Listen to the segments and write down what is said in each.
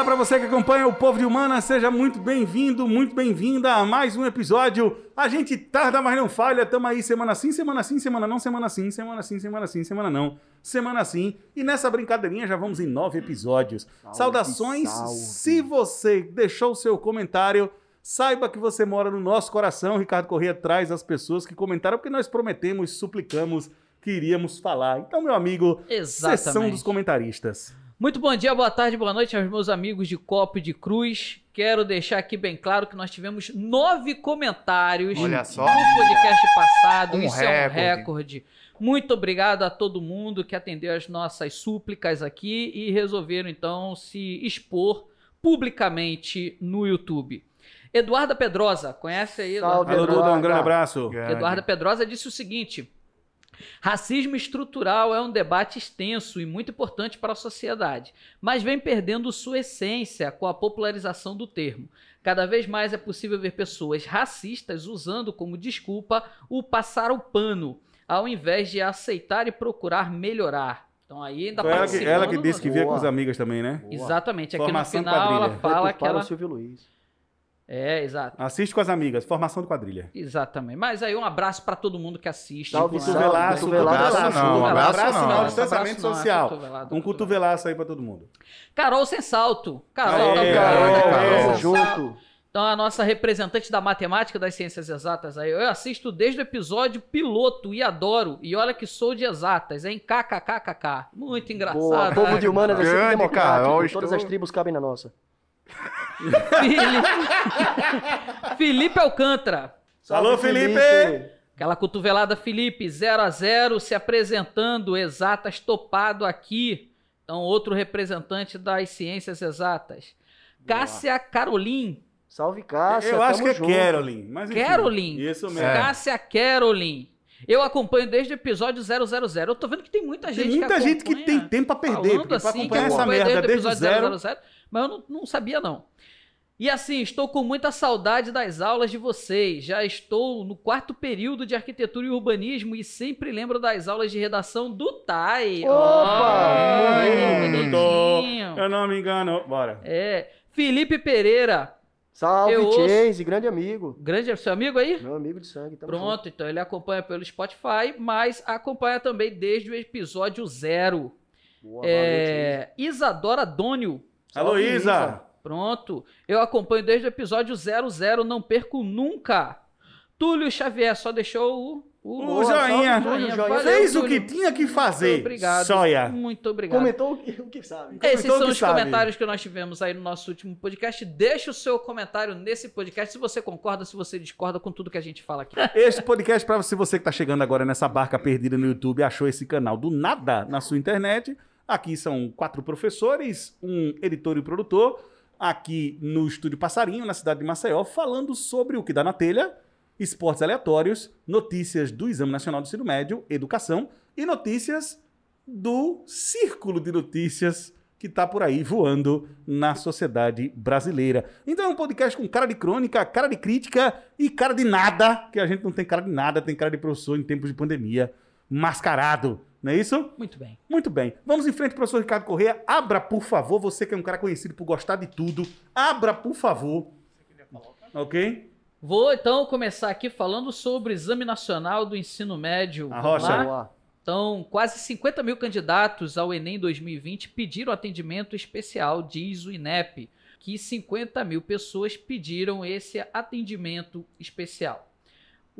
Olá para você que acompanha o Povo de Humana, seja muito bem-vindo, muito bem-vinda a mais um episódio. A gente tarda, mas não falha, tamo aí semana sim, semana sim, semana não, semana sim, semana sim, semana sim, semana não, semana sim. E nessa brincadeirinha já vamos em nove episódios. Salve, Saudações, salve. se você deixou o seu comentário, saiba que você mora no nosso coração. Ricardo Corrêa traz as pessoas que comentaram, porque nós prometemos, suplicamos que iríamos falar. Então, meu amigo, sessão Exatamente. dos comentaristas. Muito bom dia, boa tarde, boa noite aos meus amigos de Copo e de Cruz. Quero deixar aqui bem claro que nós tivemos nove comentários Olha só. no podcast passado. Um Isso é um recorde. recorde. Muito obrigado a todo mundo que atendeu as nossas súplicas aqui e resolveram então se expor publicamente no YouTube. Eduarda Pedrosa, conhece aí? Eduarda? Salve, Alô, Eduardo. Duda, um grande abraço. Grande. Eduarda Pedrosa disse o seguinte: racismo estrutural é um debate extenso e muito importante para a sociedade, mas vem perdendo sua essência com a popularização do termo. Cada vez mais é possível ver pessoas racistas usando como desculpa o passar o pano, ao invés de aceitar e procurar melhorar. Então aí ainda Foi ela que, ela que disse que via com as amigas também, né? Boa. Exatamente, aqui Formação no final quadrilha. ela fala que ela... o Silvio Luiz. É, exato. Assiste com as amigas, formação de quadrilha. Exatamente. Mas aí um abraço para todo mundo que assiste. É? salve. Cotovelaço, Cotovelaço não, um abraço abraço não. distanciamento não, é social. cotovelado, Um cotovelaço aí pra todo mundo. Carol sem salto. Carol, Aê, Carol, Carol, Carol junto. Então, a nossa representante da matemática das ciências exatas aí, eu assisto desde o episódio piloto e adoro. E olha que sou de exatas, hein? KKKKK. Muito engraçado. Boa. Povo de humanas é sempre democrático. Carol, Todas estou- as tribos cabem na nossa. Felipe... Felipe Alcântara. Alô, Felipe! Aquela cotovelada Felipe, 0 a 0 se apresentando, exatas topado aqui. Então, outro representante das ciências exatas. Cássia Carolim. Salve, Cássia. Eu acho que é junto. Carolyn. Mas enfim, Carolyn. Isso mesmo. É. Cássia Carolyn. Eu acompanho desde o episódio 000. Eu tô vendo que tem muita Tem gente muita que gente que acompanha, tem tempo pra perder. falando assim, que acompanhar essa acompanha merda desde o desde o zero. episódio 000, mas eu não, não sabia não. E assim, estou com muita saudade das aulas de vocês. Já estou no quarto período de arquitetura e urbanismo e sempre lembro das aulas de redação do TAI. Opa! Hum, doutor, Eu não me engano. Bora. É. Felipe Pereira. Salve, Eu ouço- Chase, grande amigo. Grande seu amigo aí? Meu amigo de sangue. Pronto, então ele acompanha pelo Spotify, mas acompanha também desde o episódio zero. junto. Boa, valeu. É, Isadora Dônio. Isa. Pronto. Eu acompanho desde o episódio 00, não perco nunca. Túlio Xavier só deixou o, o, O Boa, joinha. joinha. Valeu, Fez o Túlio. que tinha que fazer. Muito obrigado. Soia. Muito obrigado. Comentou o que, o que sabe. Esses comentou são os sabe. comentários que nós tivemos aí no nosso último podcast. Deixa o seu comentário nesse podcast se você concorda, se você discorda com tudo que a gente fala aqui. Este podcast, para você, você que está chegando agora nessa barca perdida no YouTube, achou esse canal do nada na sua internet. Aqui são quatro professores, um editor e produtor, aqui no Estúdio Passarinho, na cidade de Maceió, falando sobre o que dá na telha, esportes aleatórios, notícias do Exame Nacional do Ensino Médio, educação e notícias do círculo de notícias que está por aí voando na sociedade brasileira. Então é um podcast com cara de crônica, cara de crítica e cara de nada, que a gente não tem cara de nada, tem cara de professor em tempos de pandemia, mascarado, não é isso? Muito bem. Muito bem. Vamos em frente, professor Ricardo Correia. Abra, por favor, você que é um cara conhecido por gostar de tudo, abra, por favor. Ok? Vou então começar aqui falando sobre o Exame Nacional do Ensino Médio. A Vamos rocha. lá? Então, quase 50 mil candidatos ao Enem 2020 pediram atendimento especial, diz o INEP, que 50 mil pessoas pediram esse atendimento especial.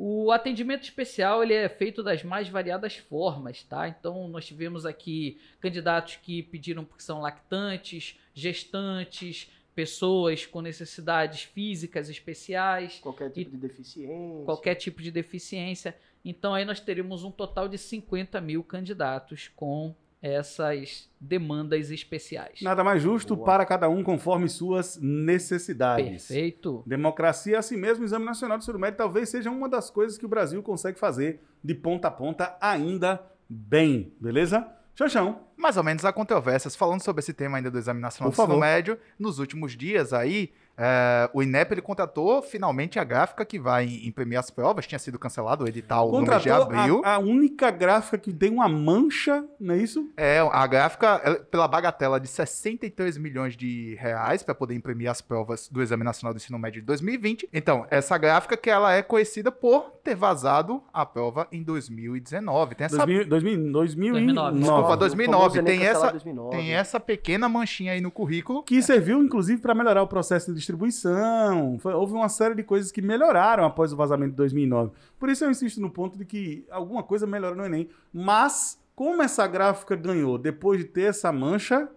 O atendimento especial ele é feito das mais variadas formas, tá? Então, nós tivemos aqui candidatos que pediram porque são lactantes, gestantes, pessoas com necessidades físicas especiais, Qualquer tipo de deficiência. qualquer tipo de deficiência. Então aí nós teríamos um total de 50 mil candidatos com essas demandas especiais. Nada mais justo Boa. para cada um conforme suas necessidades. Perfeito. Democracia, assim mesmo, o Exame Nacional do Ensino Médio talvez seja uma das coisas que o Brasil consegue fazer de ponta a ponta ainda bem, beleza? Xanxão. Mais ou menos há controvérsias falando sobre esse tema ainda do Exame Nacional Por do Ensino. Médio. Nos últimos dias aí, É, o INEP ele contratou finalmente a gráfica que vai imprimir as provas. Tinha sido cancelado o edital no mês de Contratou abril. a, a única gráfica que tem uma mancha, não é isso? É, a gráfica, ela- pela bagatela de 63 milhões de reais para poder imprimir as provas do Exame Nacional do Ensino Médio de 2020. Então, essa gráfica que ela é conhecida por ter vazado a prova em 2019. Tem essa, 2000, 2000, 2009. Desculpa, O 2009, famoso Enem tem essa- 2009. tem essa pequena manchinha aí no currículo. Que serviu, inclusive, para melhorar o processo de distribuição. Foi- houve uma série de coisas que melhoraram após o vazamento de 2009. Por isso eu insisto no ponto de que alguma coisa melhora no Enem. Mas, como essa gráfica ganhou depois de ter essa mancha,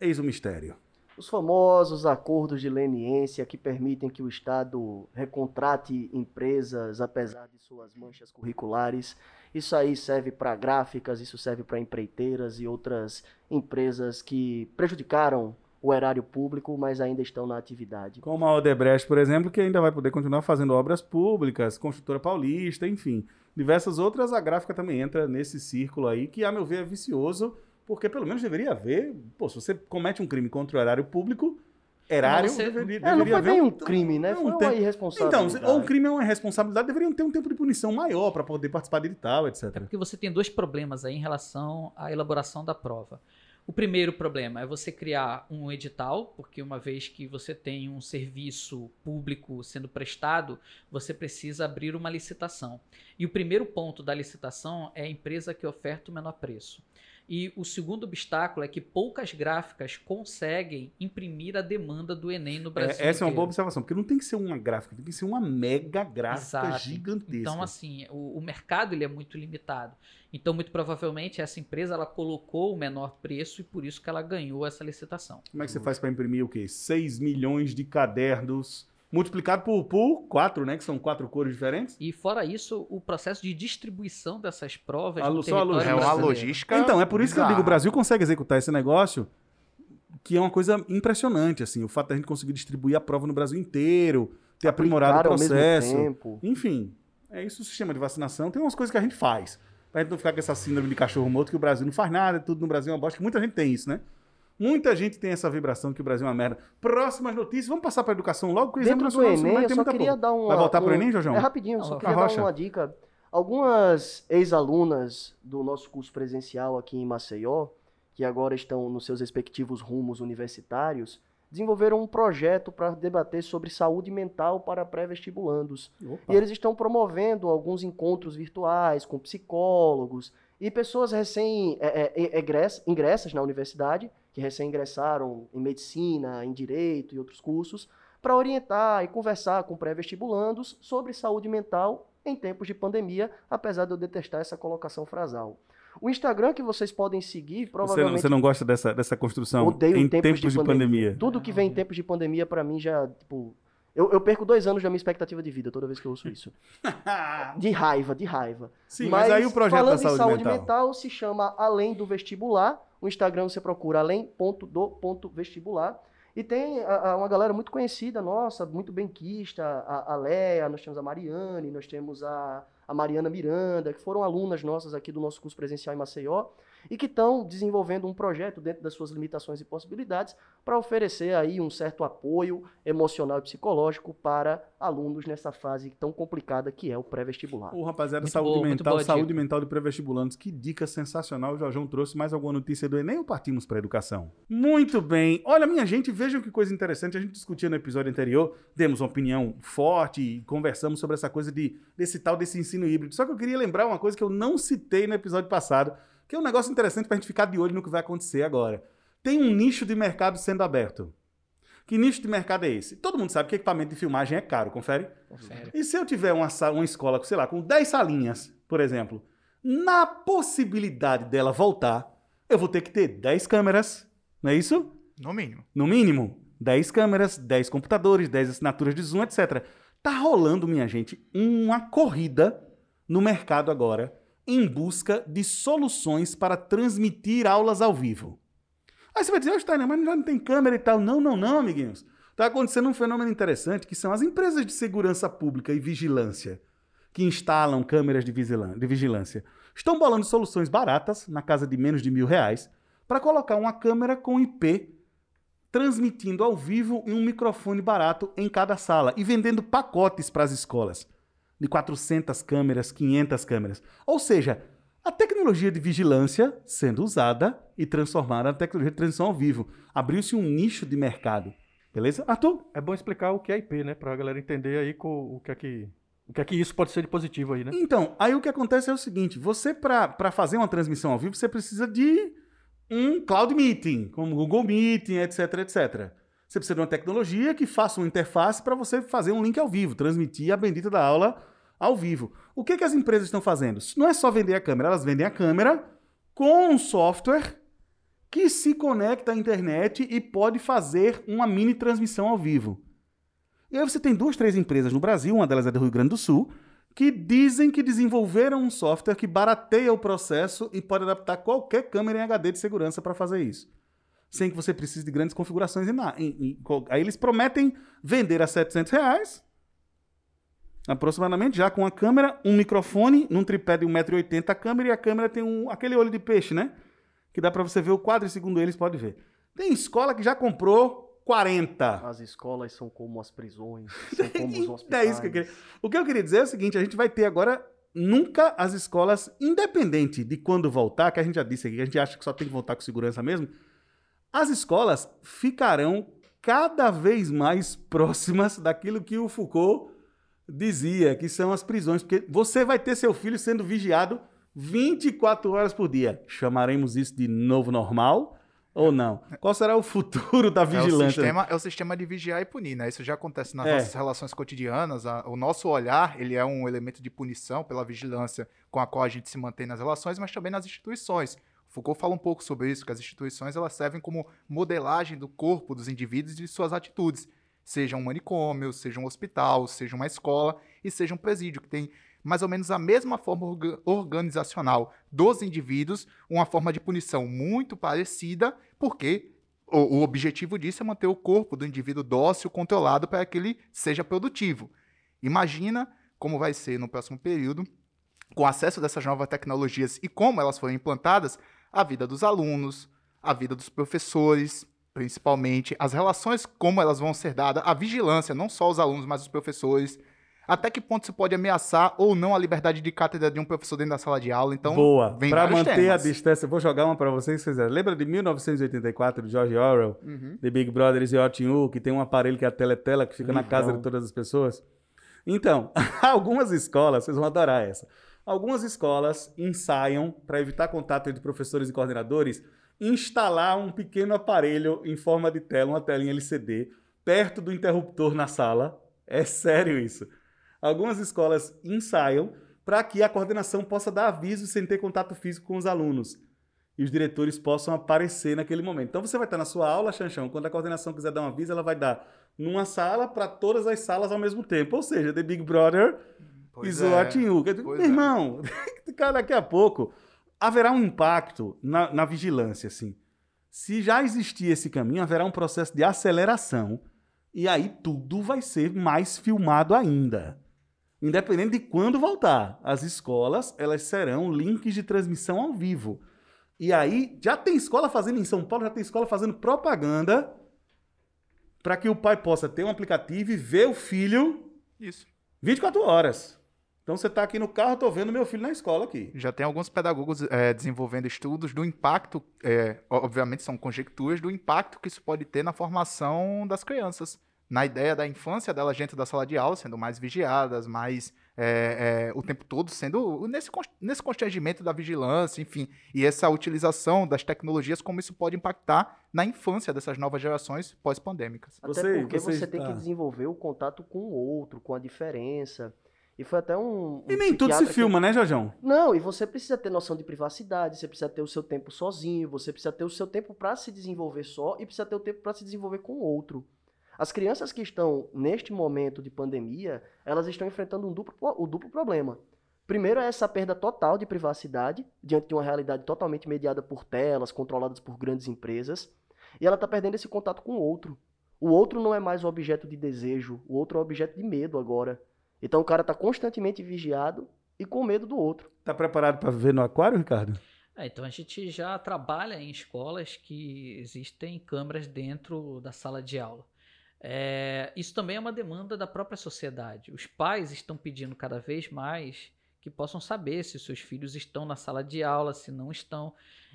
eis o mistério. Os famosos acordos de leniência que permitem que o Estado recontrate empresas apesar de suas manchas curriculares. Isso aí serve para gráficas, isso serve para empreiteiras e outras empresas que prejudicaram o erário público, mas ainda estão na atividade. Como a Odebrecht, por exemplo, que ainda vai poder continuar fazendo obras públicas, Construtora Paulista, enfim. Diversas outras, a gráfica também entra nesse círculo aí, que, a meu ver, é vicioso, porque pelo menos deveria haver. Pô, se você comete um crime contra o erário público, erário você- deveria, É, não foi haver bem um, um crime, né? um Foi uma tempo- irresponsabilidade. Então, ou um crime é uma irresponsabilidade, deveriam ter um tempo de punição maior para poder participar de edital, etc. É porque você tem dois problemas aí em relação à elaboração da prova. O primeiro problema é você criar um edital, porque uma vez que você tem um serviço público sendo prestado, você precisa abrir uma licitação. E o primeiro ponto da licitação é a empresa que oferta o menor preço. E o segundo obstáculo é que poucas gráficas conseguem imprimir a demanda do Enem no Brasil. É, essa é uma inteiro. boa observação, porque não tem que ser uma gráfica, tem que ser uma mega gráfica Exato. gigantesca. Então, assim, o, o mercado ele é muito limitado. Então, muito provavelmente, essa empresa ela colocou o menor preço e por isso que ela ganhou essa licitação. Como é que você faz para imprimir o quê? 6 milhões de cadernos, multiplicado por, por 4, né? Que são quatro cores diferentes. E fora isso, o processo de distribuição dessas provas A só a logística. É uma logística. Então, é por isso que eu digo, o. Brasil consegue executar esse negócio, que é uma coisa impressionante, assim, o fato da gente conseguir distribuir a prova no Brasil inteiro, ter aprimorado o processo. tempo. Enfim, é isso o sistema de vacinação. Tem umas coisas que a gente faz. Pra gente não ficar com essa síndrome de cachorro morto que o Brasil não faz nada, tudo no Brasil é uma bosta. que Muita gente tem isso, né? Muita gente tem essa vibração que o Brasil é uma merda. Próximas notícias, vamos passar para educação logo, porque o Exame Dentro do Enem, eu tem só muita queria dar uma... Vai voltar um- Enem, Jorjão? É rapidinho, eu só queria Arrocha. dar uma dica. Algumas ex-alunas do nosso curso presencial aqui em Maceió, que agora estão nos seus respectivos rumos universitários, desenvolveram um projeto para debater sobre saúde mental para pré-vestibulandos. E eles estão promovendo alguns encontros virtuais com psicólogos e pessoas recém é, é, na universidade, que recém ingressaram em medicina, em direito e outros cursos, para orientar e conversar com pré-vestibulandos sobre saúde mental em tempos de pandemia, apesar de eu detestar essa colocação frasal. O Instagram que vocês podem seguir, Você não, provavelmente você não gosta dessa, dessa construção Odeio em tempos tempos, de de pandemia? tudo que vem em tempos de pandemia, para mim, já, tipo... Eu, eu perco dois anos da minha expectativa de vida toda vez que eu ouço isso. De raiva, de raiva. Sim, mas, aí o projeto falando da saúde, em saúde mental. mental. se chama Além do Vestibular. O Instagram você procura além.do.vestibular. E tem a- a- uma galera muito conhecida nossa, muito benquista, a, a Leia, nós temos a Mariane, nós temos a, a Mariana Miranda, que foram alunas nossas aqui do nosso curso presencial em Maceió, e que estão desenvolvendo um projeto dentro das suas limitações e possibilidades para oferecer aí um certo apoio emocional e psicológico para alunos nessa fase tão complicada que é o pré-vestibular. Ô, rapaziada, Muito saúde boa, mental, saúde dica. mental de pré-vestibulantes. Que dica sensacional. O Jorjão trouxe mais alguma notícia do Enem ou partimos para educação? Muito bem. Olha, minha gente, vejam que coisa interessante. A gente discutia no episódio anterior, demos uma opinião forte e conversamos sobre essa coisa de, desse tal desse ensino híbrido. Só que eu queria lembrar uma coisa que eu não citei no episódio passado, que é um negócio interessante para a gente ficar de olho no que vai acontecer agora. Tem um nicho de mercado sendo aberto. Que nicho de mercado é esse? Todo mundo sabe que equipamento de filmagem é caro, confere? Confere. E se eu tiver uma, uma escola, sei lá, com 10 salinhas, por exemplo, na possibilidade dela voltar, eu vou ter que ter 10 câmeras, não é isso? No mínimo. No mínimo, 10 câmeras, 10 computadores, 10 assinaturas de Zoom, etc. Tá rolando, minha gente, uma corrida no mercado agora em busca de soluções para transmitir aulas ao vivo. Aí você vai dizer, "Ô, Steiner, mas não tem câmera e tal. Não, não, não, amiguinhos. Está acontecendo um fenômeno interessante que são as empresas de segurança pública e vigilância que instalam câmeras de vigilância. Estão bolando soluções baratas, na casa de menos de mil reais, para colocar uma câmera com IP transmitindo ao vivo em um microfone barato em cada sala e vendendo pacotes para as escolas de 400 câmeras, 500 câmeras. Ou seja, a tecnologia de vigilância sendo usada e transformada na tecnologia de transmissão ao vivo. Abriu-se um nicho de mercado. Beleza? Arthur? É bom explicar o que é IP, né? Pra galera entender aí o que é que, o que é que isso pode ser de positivo aí, né? Então, aí o que acontece é o seguinte: você, para fazer uma transmissão ao vivo, você precisa de um cloud meeting, como Google Meeting, etc, etc. Você precisa de uma tecnologia que faça uma interface para você fazer um link ao vivo, transmitir a bendita da aula ao vivo. O que, que as empresas estão fazendo? Não é só vender a câmera, elas vendem a câmera com um software que se conecta à internet e pode fazer uma mini transmissão ao vivo. E aí você tem duas, três empresas no Brasil, uma delas é do Rio Grande do Sul, que dizem que desenvolveram um software que barateia o processo e pode adaptar qualquer câmera em HD de segurança para fazer isso. Sem que você precise de grandes configurações. Em, em- em- aí eles prometem vender a 700 reais, aproximadamente, já com a câmera, um microfone, num tripé de 1,80m a câmera, e a câmera tem um, aquele olho de peixe, né? Que dá para você ver o quadro e segundo eles pode ver. Tem escola que já comprou 40. As escolas são como as prisões, são como os É hospitais. isso que eu queria. O que eu queria dizer é o seguinte: a gente vai ter agora nunca as escolas, independente de quando voltar, que a gente já disse aqui, que a gente acha que só tem que voltar com segurança mesmo, as escolas ficarão cada vez mais próximas daquilo que o Foucault dizia, que são as prisões, porque você vai ter seu filho sendo vigiado 24 horas por dia. Chamaremos isso de novo normal ou não? Qual será o futuro da É o, vigilância? sistema, é o sistema de vigiar e punir, né? Isso já acontece nas É. nossas relações cotidianas. a- o nosso olhar, ele é um elemento de punição pela vigilância com a qual a gente se mantém nas relações, mas também nas instituições. Foucault fala um pouco sobre isso, que as instituições elas servem como modelagem do corpo dos indivíduos e de suas atitudes. Seja um manicômio, seja um hospital, seja uma escola e seja um presídio, que tem mais ou menos a mesma forma orga- organizacional dos indivíduos, uma forma de punição muito parecida, porque o, o objetivo disso é manter o corpo do indivíduo dócil, controlado, para que ele seja produtivo. Imagina como vai ser no próximo período, com acesso dessas novas tecnologias e como elas foram implantadas, a vida dos alunos, a vida dos professores, principalmente, as relações, como elas vão ser dadas, a vigilância, não só os alunos, mas os professores. Até que ponto se pode ameaçar ou não a liberdade de cátedra de um professor dentro da sala de aula? Então, Boa. vem Para manter temas. a distância, vou jogar uma para vocês, Lembra de 1984, de George Orwell, Uhum. The Big Brother e Otinhu, que tem um aparelho que é a teletela, que fica na casa de todas as pessoas? Então, algumas escolas, vocês vão adorar essa. Algumas escolas ensaiam, para evitar contato entre professores e coordenadores, instalar um pequeno aparelho em forma de tela, uma telinha LCD, perto do interruptor na sala. É sério isso. Algumas escolas ensaiam para que a coordenação possa dar aviso sem ter contato físico com os alunos. E os diretores possam aparecer naquele momento. Então você vai estar na sua aula, Chanchão, quando a coordenação quiser dar um aviso, ela vai dar numa sala para todas as salas ao mesmo tempo. Ou seja, The Big Brother Pois e é. Meu é. irmão, cara, daqui a pouco haverá um impacto na, na vigilância, assim. Se já existir esse caminho, haverá um processo de aceleração e aí tudo vai ser mais filmado ainda. Independente de quando voltar, as escolas elas serão links de transmissão ao vivo. E aí já tem escola fazendo em São Paulo, já tem escola fazendo propaganda para que o pai possa ter um aplicativo e ver o filho Isso. 24 horas. Então você está aqui no carro, tô vendo meu filho na escola aqui. Já tem alguns pedagogos é, desenvolvendo estudos do impacto, é, obviamente são conjecturas, do impacto que isso pode ter na formação das crianças. Na ideia da infância delas dentro da sala de aula, sendo mais vigiadas, mais é, é, o tempo todo sendo nesse, nesse constrangimento da vigilância, enfim, e essa utilização das tecnologias, como isso pode impactar na infância dessas novas gerações pós-pandêmicas. Até porque você você, tem que desenvolver o contato com o outro, com a diferença. E foi até um. um E nem tudo se psiquiatra que- filma, né, Jojão? Não, e você precisa ter noção de privacidade, você precisa ter o seu tempo sozinho, você precisa ter o seu tempo para se desenvolver só e precisa ter o tempo para se desenvolver com o outro. As crianças que estão neste momento de pandemia, elas estão enfrentando um duplo, o duplo problema. Primeiro é essa perda total de privacidade diante de uma realidade totalmente mediada por telas, controladas por grandes empresas, e ela está perdendo esse contato com o outro. O outro não é mais o objeto de desejo, o outro é o objeto de medo agora. Então o cara está constantemente vigiado e com medo do outro. Tá preparado para viver no aquário, Ricardo? É, então a gente já trabalha em escolas que existem câmeras dentro da sala de aula. É, isso também é uma demanda da própria sociedade. Os pais estão pedindo cada vez mais que possam saber se seus filhos estão na sala de aula, se não estão.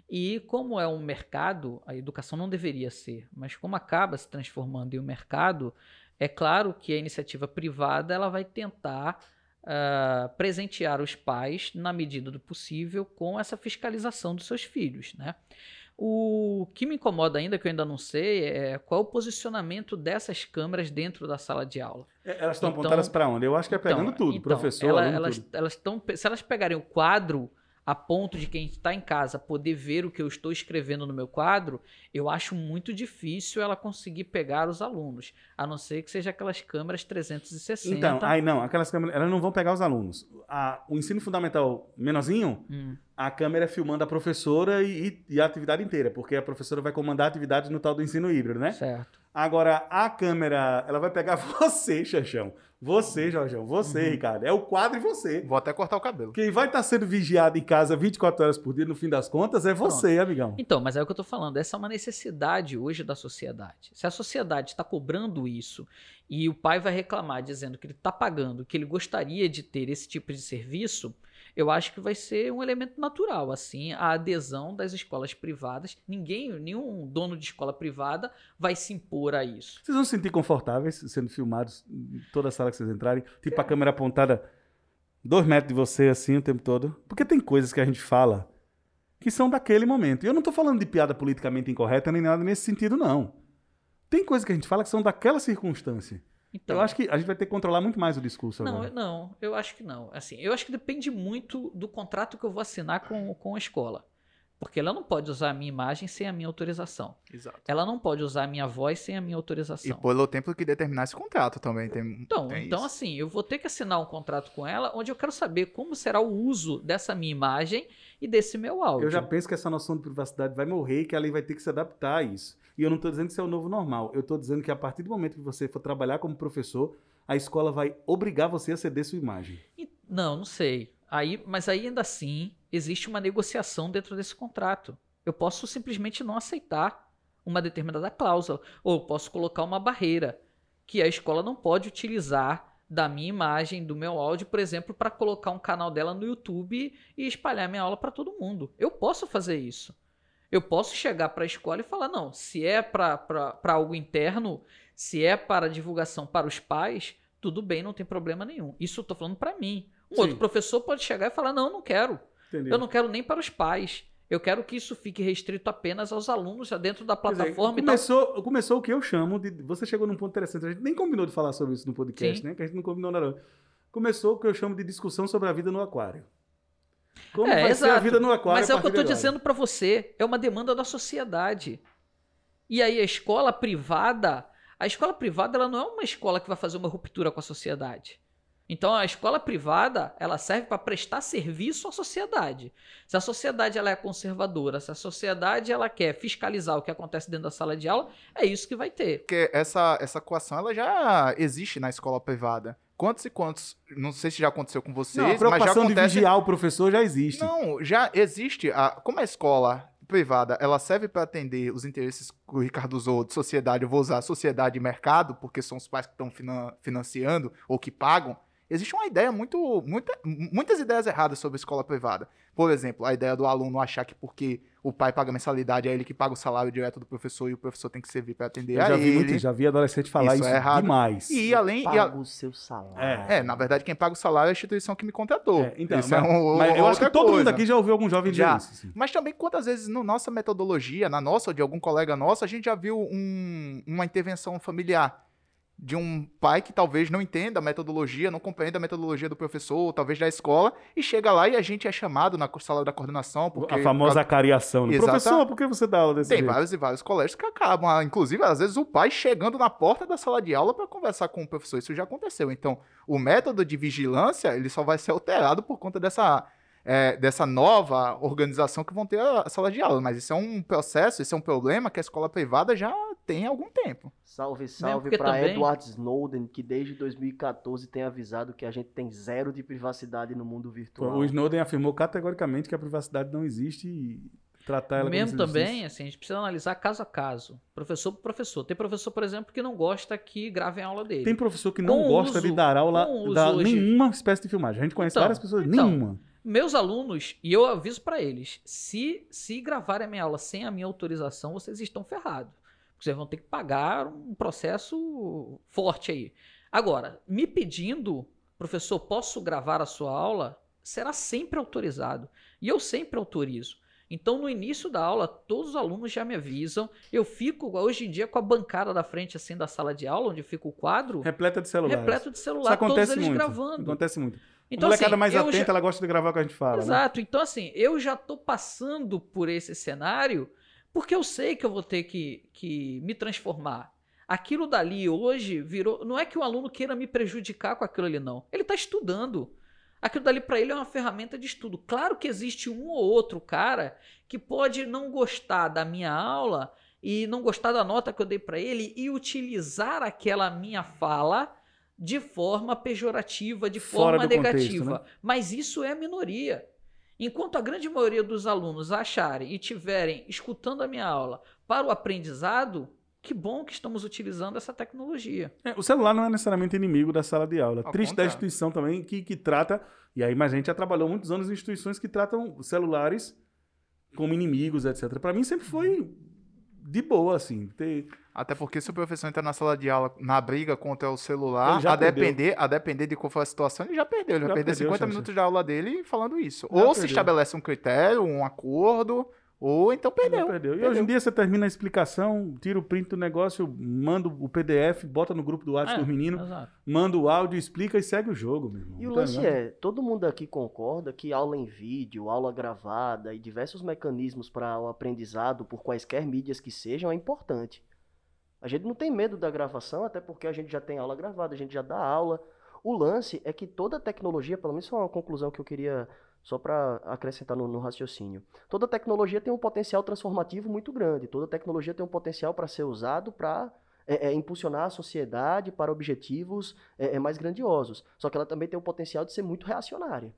E como é um mercado, a educação não deveria ser, mas como acaba se transformando em um mercado, é claro que a iniciativa privada ela vai tentar uh, presentear os pais, na medida do possível, com essa fiscalização dos seus filhos. Né? O que me incomoda ainda, que eu ainda não sei, é qual é o posicionamento dessas câmeras dentro da sala de aula. É, Elas estão Então- apontadas para onde? Eu acho que é pegando Então, tudo, então, professor, ela- elas, tudo. elas estão, se elas pegarem o quadro a ponto de quem está em casa poder ver o que eu estou escrevendo no meu quadro, eu acho muito difícil ela conseguir pegar os alunos, a não ser que seja aquelas câmeras 360. Então, aí não, aquelas câmeras, elas não vão pegar os alunos. A- o ensino fundamental menorzinho, Hum, a câmera é filmando a professora e, e- a atividade inteira, porque a professora vai comandar a atividade no tal do ensino híbrido, né? certo. Agora, a câmera, ela vai pegar você, Xanchão. Você, Jorjão. Você, Uhum. Ricardo. É o quadro e você. Vou até cortar o cabelo. Quem vai estar sendo vigiado em casa 24 horas por dia, no fim das contas, é você, amigão. Então, mas é o que eu tô falando, essa é uma necessidade hoje da sociedade. Se a sociedade está cobrando isso e o pai vai reclamar dizendo que ele está pagando, que ele gostaria de ter esse tipo de serviço, eu acho que vai ser um elemento natural, assim, a adesão das escolas privadas. Ninguém, nenhum dono de escola privada vai se impor a isso. Vocês vão se sentir confortáveis sendo filmados em toda a sala que vocês entrarem? Tipo, a câmera apontada dois metros de você, assim, o tempo todo? Porque tem coisas que a gente fala que são daquele momento. E eu não tô falando de piada politicamente incorreta nem nada nesse sentido, não. Tem coisas que a gente fala que são daquela circunstância. Então, eu acho que a gente vai ter que controlar muito mais o discurso Não, agora. eu- não, eu acho que não. Assim, eu acho que depende muito do contrato que eu vou assinar com, com a escola. Porque ela não pode usar a minha imagem sem a minha autorização. Exato. Ela não pode usar a minha voz sem a minha E autorização. pelo tempo que determinar esse contrato também. Tem, Então, tem então isso. assim, eu vou ter que assinar um contrato com ela onde eu quero saber como será o uso dessa minha imagem e desse meu áudio. Eu já penso que essa noção de privacidade vai morrer e que a lei vai ter que se adaptar a isso. E eu não estou dizendo que isso é o novo normal. Eu estou dizendo que a partir do momento que você for trabalhar como professor, a escola vai obrigar você a ceder sua imagem. Não, não sei. Aí, mas aí ainda assim existe uma negociação dentro desse contrato. Eu posso simplesmente não aceitar uma determinada cláusula ou eu posso colocar uma barreira que a escola não pode utilizar da minha imagem, do meu áudio, por exemplo, para colocar um canal dela no YouTube e espalhar minha aula para todo mundo. Eu posso fazer isso. Eu posso chegar para a escola e falar: não, se é para algo interno, se é para divulgação para os pais, tudo bem, não tem problema nenhum. Isso eu tô falando para mim. Um Sim. outro professor pode chegar e falar: não, não quero. Entendeu? Eu não quero nem para os pais. Eu quero que isso fique restrito apenas aos alunos dentro da Quer dizer, plataforma e tal. começou, começou o que eu chamo de. Você chegou num ponto interessante. A gente nem combinou de falar sobre isso no podcast, Sim. né? Que a gente não combinou nada. Começou o que eu chamo de discussão sobre a vida no aquário. Como É, vai ser a exato. vida no aquário? Mas é o que eu agora? dizendo para você. É uma demanda da sociedade. E aí a escola privada, a escola privada ela não é uma escola que vai fazer uma ruptura com a sociedade. Então a escola privada ela serve para prestar serviço à sociedade. Se a sociedade ela é conservadora, se a sociedade ela quer fiscalizar o que acontece dentro da sala de aula, é isso que vai ter. Porque essa, essa coação ela já existe na escola privada. Quantos e quantos, não sei se já aconteceu com vocês, Não, a mas já preocupação de acontece vigiar o professor já existe. Não, já existe. A, como a escola privada ela serve para atender os interesses que o Ricardo usou de sociedade, eu vou usar sociedade e mercado, porque são os pais que estão finan- financiando ou que pagam. Existe uma ideia muito. Muita, muitas ideias erradas sobre a escola privada. Por exemplo, a ideia do aluno achar que porque o pai paga mensalidade, é ele que paga o salário direto do professor e o professor tem que servir para atender Eu a já vi, ele. muito, já vi adolescente falar Isso isso, é errado. demais. E além. e a- Paga o seu salário. é, na verdade, quem paga o salário é a instituição que me contratou. É, então, Isso mas, é um- mas eu acho que todo mundo coisa. aqui já ouviu algum jovem dizer Já. isso. assim. Mas também quantas vezes na nossa metodologia, na nossa ou de algum colega nosso, a gente já viu um- uma intervenção familiar de um pai que talvez não entenda a metodologia, não compreenda a metodologia do professor, ou talvez da escola, e chega lá e a gente é chamado na sala da coordenação. Porque A famosa cariação. né? Exata- Professor, por que você dá aula desse Tem jeito? vários e vários colégios que acabam, ah, inclusive, às vezes, o pai chegando na porta da sala de aula para conversar com o professor. Isso já aconteceu. Então, o método de vigilância ele só vai ser alterado por conta dessa, é, dessa nova organização que vão ter a sala de aula. Mas isso é um processo, isso é um problema que a escola privada já tem algum tempo. Salve, salve porque pra também- Edward Snowden, que desde 2014 tem avisado que a gente tem zero de privacidade no mundo virtual. O Snowden afirmou categoricamente que a privacidade não existe e tratar ela Mesmo como também, assim, a gente precisa analisar caso a caso. Professor por professor. Tem professor, por exemplo, que não gosta que gravem a aula dele. Tem professor que não Com gosta uso- de dar aula, dar hoje- nenhuma espécie de filmagem. A gente conhece Então, várias pessoas, então. nenhuma. Meus alunos, e eu aviso pra eles, se, se gravarem a minha aula sem a minha autorização, vocês estão ferrados. Vocês vão ter que pagar um processo forte aí. Agora, me pedindo, professor, posso gravar a sua aula? Será sempre autorizado. E eu sempre autorizo. Então, no início da aula, todos os alunos já me avisam. Eu fico, hoje em dia, com a bancada da frente, assim, da sala de aula, onde fica o quadro, Repleta de celulares. repleto de Isso celular, todos acontece eles muito. gravando. Acontece muito. Então, a molecada assim, mais atenta, já- ela gosta de gravar o que a gente fala. né? Exato. Então, assim, eu já tô passando por esse cenário porque eu sei que eu vou ter que, que me transformar. Aquilo dali hoje virou. Não é que o aluno queira me prejudicar com aquilo ali, não. Ele está estudando. Aquilo dali para ele é uma ferramenta de estudo. Claro que existe um ou outro cara que pode não gostar da minha aula e não gostar da nota que eu dei para ele e utilizar aquela minha fala de forma pejorativa, de Fora forma do contexto, negativa. né? Mas isso é a minoria. Enquanto a grande maioria dos alunos acharem e tiverem escutando a minha aula para o aprendizado, que bom que estamos utilizando essa tecnologia. É, o celular não é necessariamente inimigo da sala de aula. Ao Triste da contrário. instituição também que, que trata. E aí, mas a gente já trabalhou muitos anos em instituições que tratam celulares como inimigos, etc. Para mim sempre foi de boa, assim. Ter... Até porque se o professor entrar na sala de aula na briga contra o celular, a perdeu. depender, a depender de qual for a situação, ele já perdeu. Ele Já vai perder perdeu a 50 chance. minutos de aula dele falando isso. Já ou se perdeu. estabelece um critério, um acordo, ou então perdeu. Perdeu. E Perdeu. hoje em dia você termina a explicação, tira o print do negócio, manda o PDF, bota no grupo do WhatsApp É, dos meninos, Exato. manda o áudio, explica e segue o jogo, meu irmão. E o Tá lance ligado? é, todo mundo aqui concorda que aula em vídeo, aula gravada e diversos mecanismos para o aprendizado por quaisquer mídias que sejam é importante. A gente não tem medo da gravação, até porque a gente já tem aula gravada, a gente já dá aula. O lance é que toda tecnologia, pelo menos isso é uma conclusão que eu queria só para acrescentar no, no raciocínio. Toda tecnologia tem um potencial transformativo muito grande. Toda tecnologia tem um potencial para ser usado para é, é, impulsionar a sociedade para objetivos é, é, mais grandiosos. Só que ela também tem o potencial de ser muito reacionária.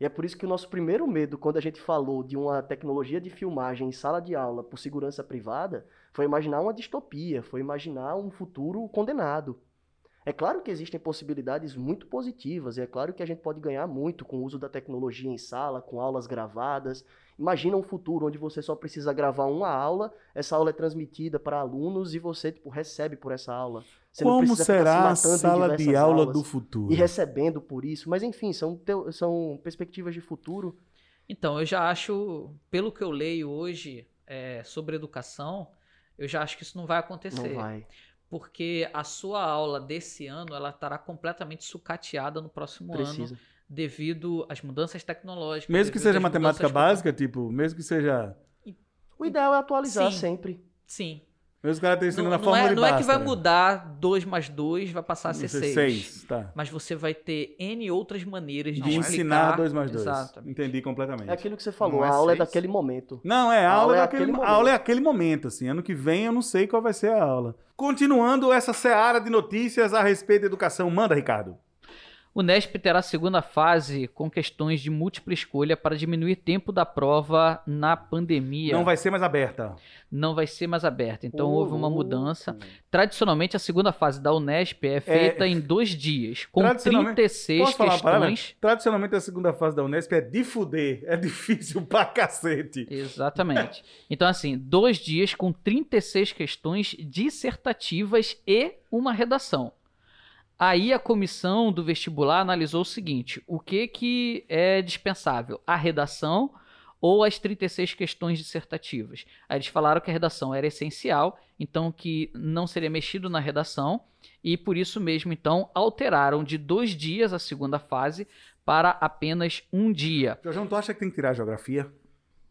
E é por isso que o nosso primeiro medo, quando a gente falou de uma tecnologia de filmagem em sala de aula por segurança privada, foi imaginar uma distopia, foi imaginar um futuro condenado. É claro que existem possibilidades muito positivas, e é claro que a gente pode ganhar muito com o uso da tecnologia em sala, com aulas gravadas. Imagina um futuro onde você só precisa gravar uma aula, essa aula é transmitida para alunos e você tipo, recebe por essa aula. Você Como será a sala de aula do futuro? e recebendo por isso. Mas enfim, são, teo- são perspectivas de futuro. Então, eu já acho, pelo que eu leio hoje é, sobre educação, eu já acho que isso não vai acontecer. Não vai. Porque a sua aula desse ano, ela estará completamente sucateada no próximo ano, Precisa. devido às mudanças tecnológicas. Mesmo que seja matemática básica, tipo, mesmo que seja. O ideal é atualizar Sim. sempre. Sim. Mesmo que o cara esteja ensinando Não, a não fórmula é, de não é que vai Bhaskara. mudar 2 mais 2, vai passar a ser sei, 6. seis, tá. Mas você vai ter N outras maneiras de, De explicar. ensinar 2 mais 2. Exatamente. Entendi completamente. É aquilo que você falou, Não é a aula é seis? daquele momento. Não, é, a A aula, aula é é aquele, aquele a aula é momento. aquele momento, assim. Ano que vem eu não sei qual vai ser a aula. Continuando essa seara de notícias a respeito da educação. Manda, Ricardo. O NESP terá a segunda fase com questões de múltipla escolha para diminuir tempo da prova na pandemia. Não vai ser mais aberta. Não vai ser mais aberta. Então Ô, houve uma mudança. Tradicionalmente, a segunda fase da Unesp é feita em dois dias, com Tradicionalmente- 36 Posso falar uma parada? questões. Tradicionalmente a segunda fase da Unesp é de fuder. É difícil pra cacete. Exatamente. Então, assim, dois dias com 36 questões dissertativas e uma redação. Aí a comissão do vestibular analisou o seguinte: o que, que é dispensável? A redação ou as 36 questões dissertativas? Aí eles falaram que a redação era essencial, então que não seria mexido na redação, e por isso mesmo, então, alteraram de dois dias a segunda fase para apenas um dia. Jorjão, tu acha que tem que tirar a geografia?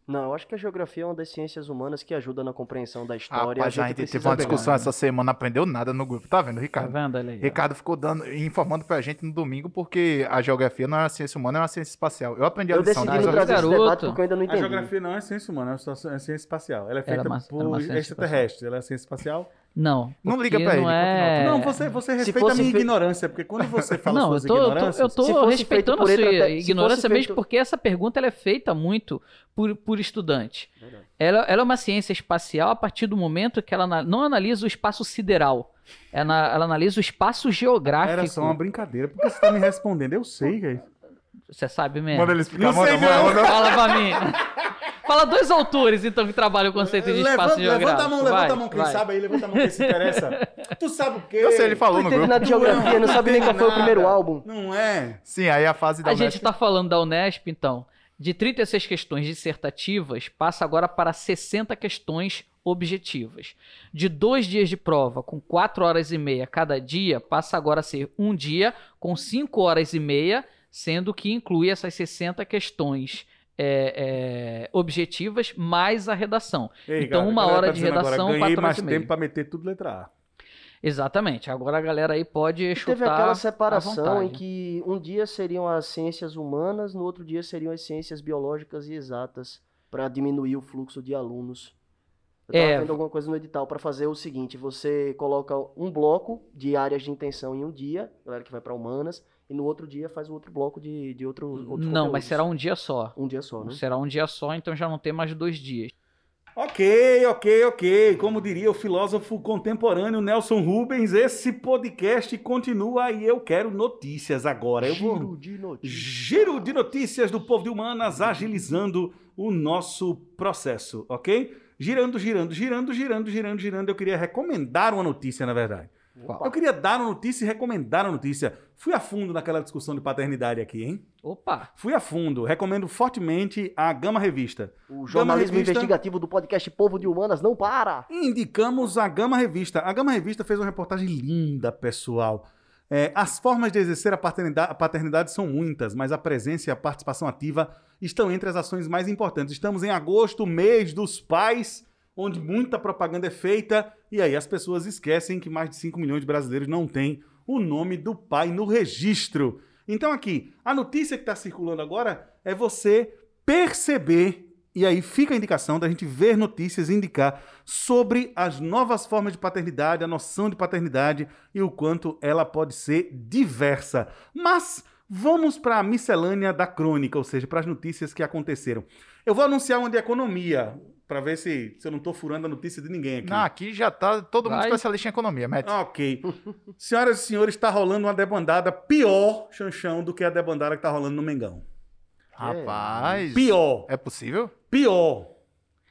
Não, eu acho que a geografia é uma das ciências humanas que ajuda na compreensão da história. Rapaz, a gente precisa teve uma pegar. discussão essa semana, não aprendeu nada no grupo. Tá vendo, Tá Ricardo? vendo? Olha aí, ó. Ricardo ficou dando, informando pra gente no domingo porque a geografia não é uma ciência humana, é uma ciência espacial. Eu aprendi a Eu lição. decidi Tá, não eu- trazer esse garoto. debate porque eu ainda não A entendi. geografia não é ciência humana, é uma é ciência espacial. Ela é feita uma- era por uma ciência extraterrestres. Ela é ciência espacial. Não. Não liga porque pra ele, Não, continua. é... Não, você, você respeita a minha fe- ignorância, porque quando você fala Não, eu suas tô, eu tô, ignorâncias... eu tô Se fosse respeitando a sua até- ignorância mesmo, feito- porque essa pergunta ela é feita muito por, por estudante. Ela, ela é uma ciência espacial a partir do momento que ela não analisa o espaço sideral. Ela, ela analisa o espaço geográfico. Era só uma brincadeira. Por que você tá me respondendo? Eu sei, cara. Você sabe mesmo. Manda ele explicar. Não Manda, sei manda, não. manda. Fala pra mim. Fala dois autores, então, que trabalham o conceito de espaço levanta, geográfico. levanta a mão, levanta Vai, a mão. Quem vai. sabe aí, levanta a mão quem se interessa. Tu sabe o quê? Eu sei, ele falou Não no grupo. nada de geografia, não sabe nem qual foi o primeiro álbum. Não é? Sim, aí a fase da A gente Unesp- está falando da Unesp, então. De 36 questões dissertativas, passa agora para 60 questões objetivas. De dois dias de prova, com 4 horas e meia cada dia, passa agora a ser um dia com 5 horas e meia, sendo que inclui essas 60 questões é, é, objetivas mais a redação. Ei, Então, cara, uma hora tá de redação, agora, ganhei mais e tempo pra meter tudo letra A. Exatamente. Agora a galera aí pode chutar Teve aquela separação em que um dia seriam as ciências humanas, no outro dia seriam as ciências biológicas e exatas, para diminuir o fluxo de alunos. Eu estava É. vendo alguma coisa no edital para fazer o seguinte: você coloca um bloco de áreas de intenção em um dia, galera que vai para humanas, e no outro dia faz o outro bloco de, de outro, outros Não, mas conteúdos. será um dia só. um dia só, né? Será um dia só, então já não tem mais dois dias. Ok, ok, ok. Como diria o filósofo contemporâneo Nelson Rubens, esse podcast continua e eu quero notícias agora. Eu vou... Giro de notícias. Giro de notícias do povo de humanas agilizando o nosso processo, ok? Girando, girando, girando, girando, girando, girando. Eu queria recomendar uma notícia, na verdade. Qual? Eu queria dar uma notícia e recomendar uma notícia. Fui a fundo naquela discussão de paternidade aqui, hein? Opa! Fui a fundo. Recomendo fortemente a Gama Revista. O jornalismo Revista- investigativo do podcast Povo de Humanas não para! Indicamos a Gama Revista. A Gama Revista fez uma reportagem linda, pessoal. É, as formas de exercer a paternidade, a paternidade são muitas, mas a presença e a participação ativa estão entre as ações mais importantes. Estamos em agosto, mês dos pais, onde muita propaganda é feita, e aí as pessoas esquecem que mais de 5 milhões de brasileiros não têm o nome do pai no registro. Então, aqui, a notícia que está circulando agora é você perceber, e aí fica a indicação da gente ver notícias e indicar sobre as novas formas de paternidade, a noção de paternidade e o quanto ela pode ser diversa. Mas vamos para a miscelânea da crônica, ou seja, para as notícias que aconteceram. Eu vou anunciar uma de economia, para ver se, se eu não estou furando a notícia de ninguém aqui. Não, aqui já tá todo mundo Vai. especialista em economia, Matt. Ok. Senhoras e senhores, está rolando uma debandada pior, Chanchão, do que a debandada que está rolando no Mengão. Rapaz. Pior. É possível? Pior.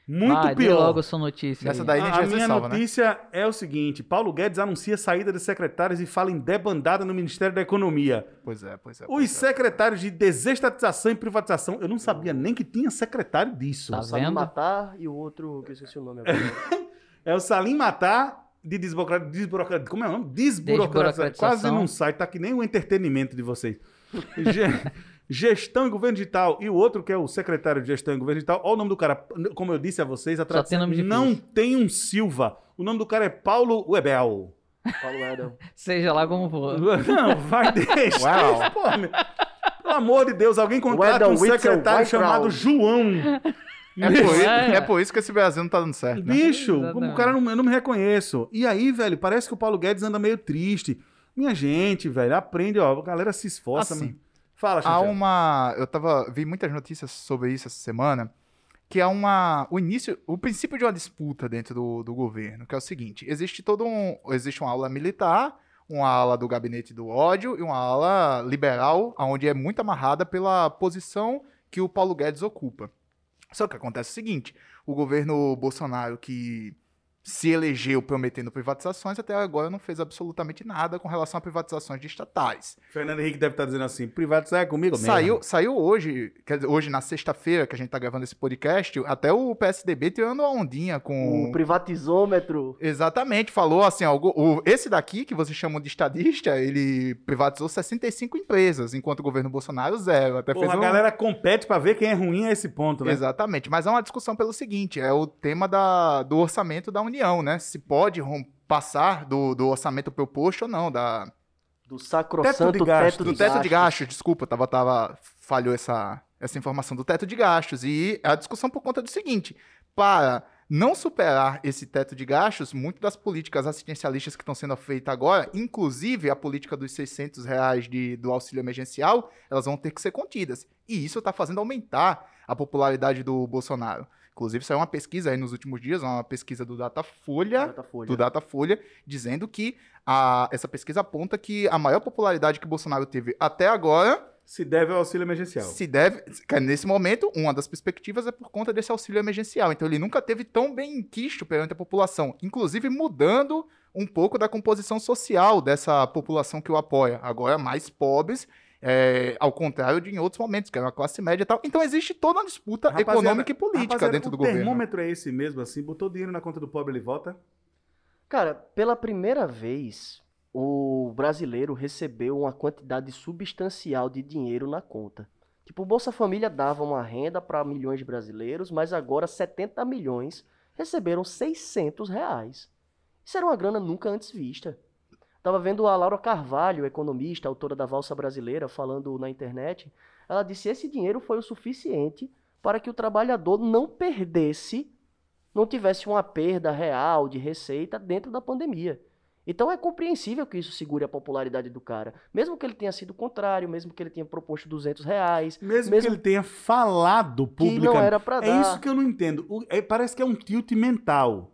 Muito Vai, pior. logo a sua notícia. Essa aí. daí- A, a minha salva, né? notícia é o seguinte: Paulo Guedes anuncia a saída de secretários e fala em debandada no Ministério da Economia. Pois é, pois é. Os pois é. secretários de desestatização e privatização, eu não sabia nem que tinha secretário disso. Tá Sabe vendo? matar e o outro, que eu esqueci o nome agora. É o Salim Matar de desburocra... desburocra... Como é o nome? Desburocratização. Desburocratização. Quase não sai, tá que nem o entretenimento de vocês. Ge- Gestão e Governo Digital. E o outro, que é o secretário de Gestão e Governo Digital. Olha o nome do cara. Como eu disse a vocês, a tem tradição nome difícil. não tem um Silva. O nome do cara é Paulo Webel. Paulo Edel. Seja lá como for. Não, vai deixar. Uau. Pô. Pelo amor de Deus, alguém contrata um secretário chamado João. É por, isso, É. por isso que esse Brasil não tá dando certo, né? Bicho, o cara não, eu não me reconheço. E aí, velho, parece que o Paulo Guedes anda meio triste. Minha gente, velho, aprende, ó. A galera se esforça, Assim, mano. Fala, Há uma. Eu tava. Vi muitas notícias sobre isso essa semana. Que há uma. O início. O princípio de uma disputa dentro do, do governo, que é o seguinte: existe todo um. Existe uma ala militar, uma ala do gabinete do ódio e uma ala liberal, onde é muito amarrada pela posição que o Paulo Guedes ocupa. Só que acontece o seguinte: o governo Bolsonaro, que se elegeu prometendo privatizações, até agora não fez absolutamente nada com relação a privatizações de estatais. Fernando Henrique deve estar dizendo assim: privatizar é comigo mesmo. Saiu, saiu hoje, quer dizer, hoje na sexta-feira que a gente tá gravando esse podcast, até o PSDB tirando uma ondinha com. O privatizômetro. Exatamente, falou assim, ó, o, o- esse daqui que vocês chamam de estadista, ele privatizou 65 empresas, enquanto o governo Bolsonaro zero. Até Porra, fez a um... galera compete pra ver quem é ruim a esse ponto, né? Exatamente, mas é uma discussão pelo seguinte, é o tema da, do orçamento da União, né? Se pode passar do, do orçamento proposto ou não, da, Do sacrossanto Teto de teto, gastos. de, do teto de gastos. gastos, desculpa, tava, tava, falhou essa, essa informação do teto de gastos. E a discussão por conta do seguinte: para não superar esse teto de gastos, muitas das políticas assistencialistas que estão sendo feitas agora, inclusive a política dos 600 reais de, do auxílio emergencial, elas vão ter que ser contidas. E isso está fazendo aumentar a popularidade do Bolsonaro. Inclusive, saiu uma pesquisa aí nos últimos dias, uma pesquisa do Datafolha, Datafolha. do Datafolha, dizendo que a, essa pesquisa aponta que a maior popularidade que Bolsonaro teve até agora Se deve ao auxílio emergencial. se deve. Nesse momento, uma das perspectivas é por conta desse auxílio emergencial. Então, ele nunca teve tão bem quisto perante a população, inclusive mudando um pouco da composição social dessa população que o apoia. Agora, mais pobres. É, ao contrário de em outros momentos, que era uma classe média e tal. Então existe toda uma disputa Rapaziada, econômica e política dentro do o governo. termômetro é esse mesmo, assim, botou dinheiro na conta do pobre, ele vota. Cara, pela primeira vez, o brasileiro recebeu uma quantidade substancial de dinheiro na conta. Tipo, o Bolsa Família dava uma renda para milhões de brasileiros, mas agora 70 milhões receberam 600 reais. Isso era uma grana nunca antes vista. Tava vendo a Laura Carvalho, economista, autora da Valsa Brasileira, falando na internet. Ela disse: esse dinheiro foi o suficiente para que o trabalhador não perdesse, não tivesse uma perda real de receita dentro da pandemia. Então é compreensível que isso segure a popularidade do cara. Mesmo que ele tenha sido contrário, mesmo que ele tenha proposto 200 reais, Mesmo, Mesmo que ele tenha falado que publicamente. não era pra dar. É isso que eu não entendo. O- é- parece que é um tilt mental.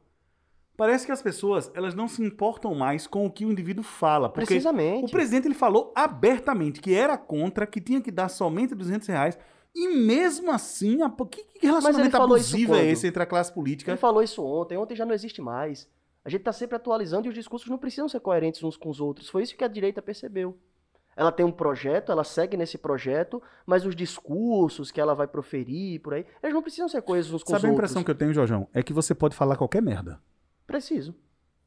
Parece que as pessoas elas não se importam mais com o que o indivíduo fala. Porque Precisamente. o presidente ele falou abertamente que era contra, que tinha que dar somente 200 reais. E mesmo assim, a, que, que relacionamento abusivo é esse entre a classe política? Ele falou isso ontem, ontem já não existe mais. A gente está sempre atualizando e os discursos não precisam ser coerentes uns com os outros. Foi isso que a direita percebeu. Ela tem um projeto, ela segue nesse projeto, mas os discursos que ela vai proferir por aí, eles não precisam ser coesos uns com Sabe os a outros. impressão que eu tenho, Jorjão? É que você pode falar qualquer merda. Preciso.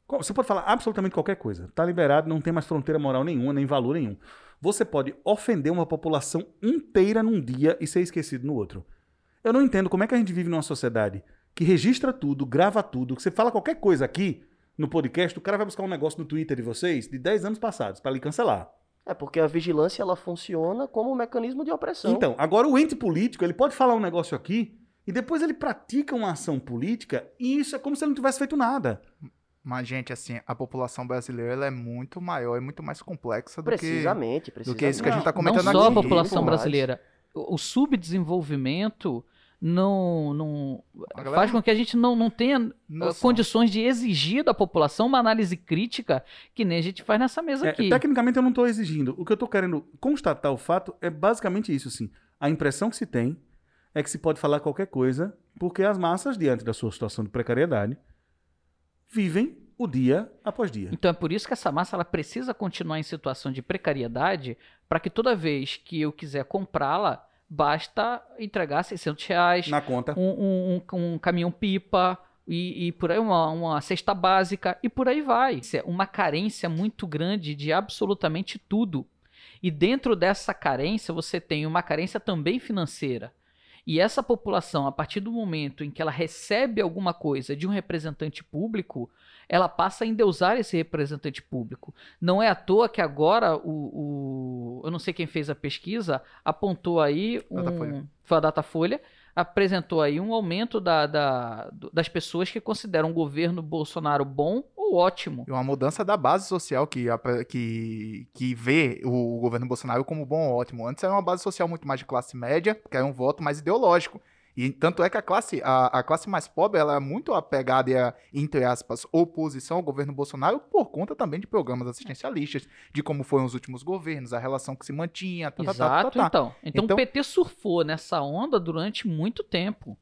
Você pode falar absolutamente qualquer coisa. Tá liberado, não tem mais fronteira moral nenhuma, nem valor nenhum. Você pode ofender uma população inteira num dia e ser esquecido no outro. Eu não entendo como é que a gente vive numa sociedade que registra tudo, grava tudo, que você fala qualquer coisa aqui no podcast, o cara vai buscar um negócio no Twitter de vocês de 10 anos passados para lhe cancelar. É porque a vigilância ela funciona como um mecanismo de opressão. Então, agora o ente político, ele pode falar um negócio aqui e depois ele pratica uma ação política e isso é como se ele não tivesse feito nada. Mas, gente, assim, a população brasileira ela é muito maior e muito mais complexa do que, precisamente, do precisamente. que isso que a gente está Não comentando só a aqui. população Muito mais. brasileira. O subdesenvolvimento não, não A galera faz não- com que a gente não, não tenha uh, Noção. condições de exigir da população uma análise crítica que nem a gente faz nessa mesa É, aqui. tecnicamente eu não estou exigindo. O que eu estou querendo constatar o fato é basicamente isso, assim. A impressão que se tem é que se pode falar qualquer coisa, porque as massas, diante da sua situação de precariedade, vivem o dia após dia. Então é por isso que essa massa ela precisa continuar em situação de precariedade para que toda vez que eu quiser comprá-la, basta entregar 600 reais, Na conta. um, um- um- um caminhão pipa e, e por aí uma, uma cesta básica e por aí vai. Isso é uma carência muito grande de absolutamente tudo. E dentro dessa carência você tem uma carência também financeira. E essa população, a partir do momento em que ela recebe alguma coisa de um representante público, ela passa a endeusar esse representante público. Não é à toa que agora o, o- eu não sei quem fez a pesquisa, apontou aí um, Datafolha. foi a Datafolha, apresentou aí um aumento da- da- das pessoas que consideram o governo Bolsonaro bom ótimo. Uma mudança da base social que, que, que vê o governo Bolsonaro como bom ou ótimo. Antes era uma base social muito mais de classe média, que era um voto mais ideológico. E tanto é que a classe, a, a classe mais pobre ela é muito apegada e a, entre aspas, oposição ao governo Bolsonaro por conta também de programas assistencialistas, de como foram os últimos governos, a relação que se mantinha, tá, tá, tá, tá, Exato, tá. então. Então. Então- o PT surfou nessa onda durante muito tempo.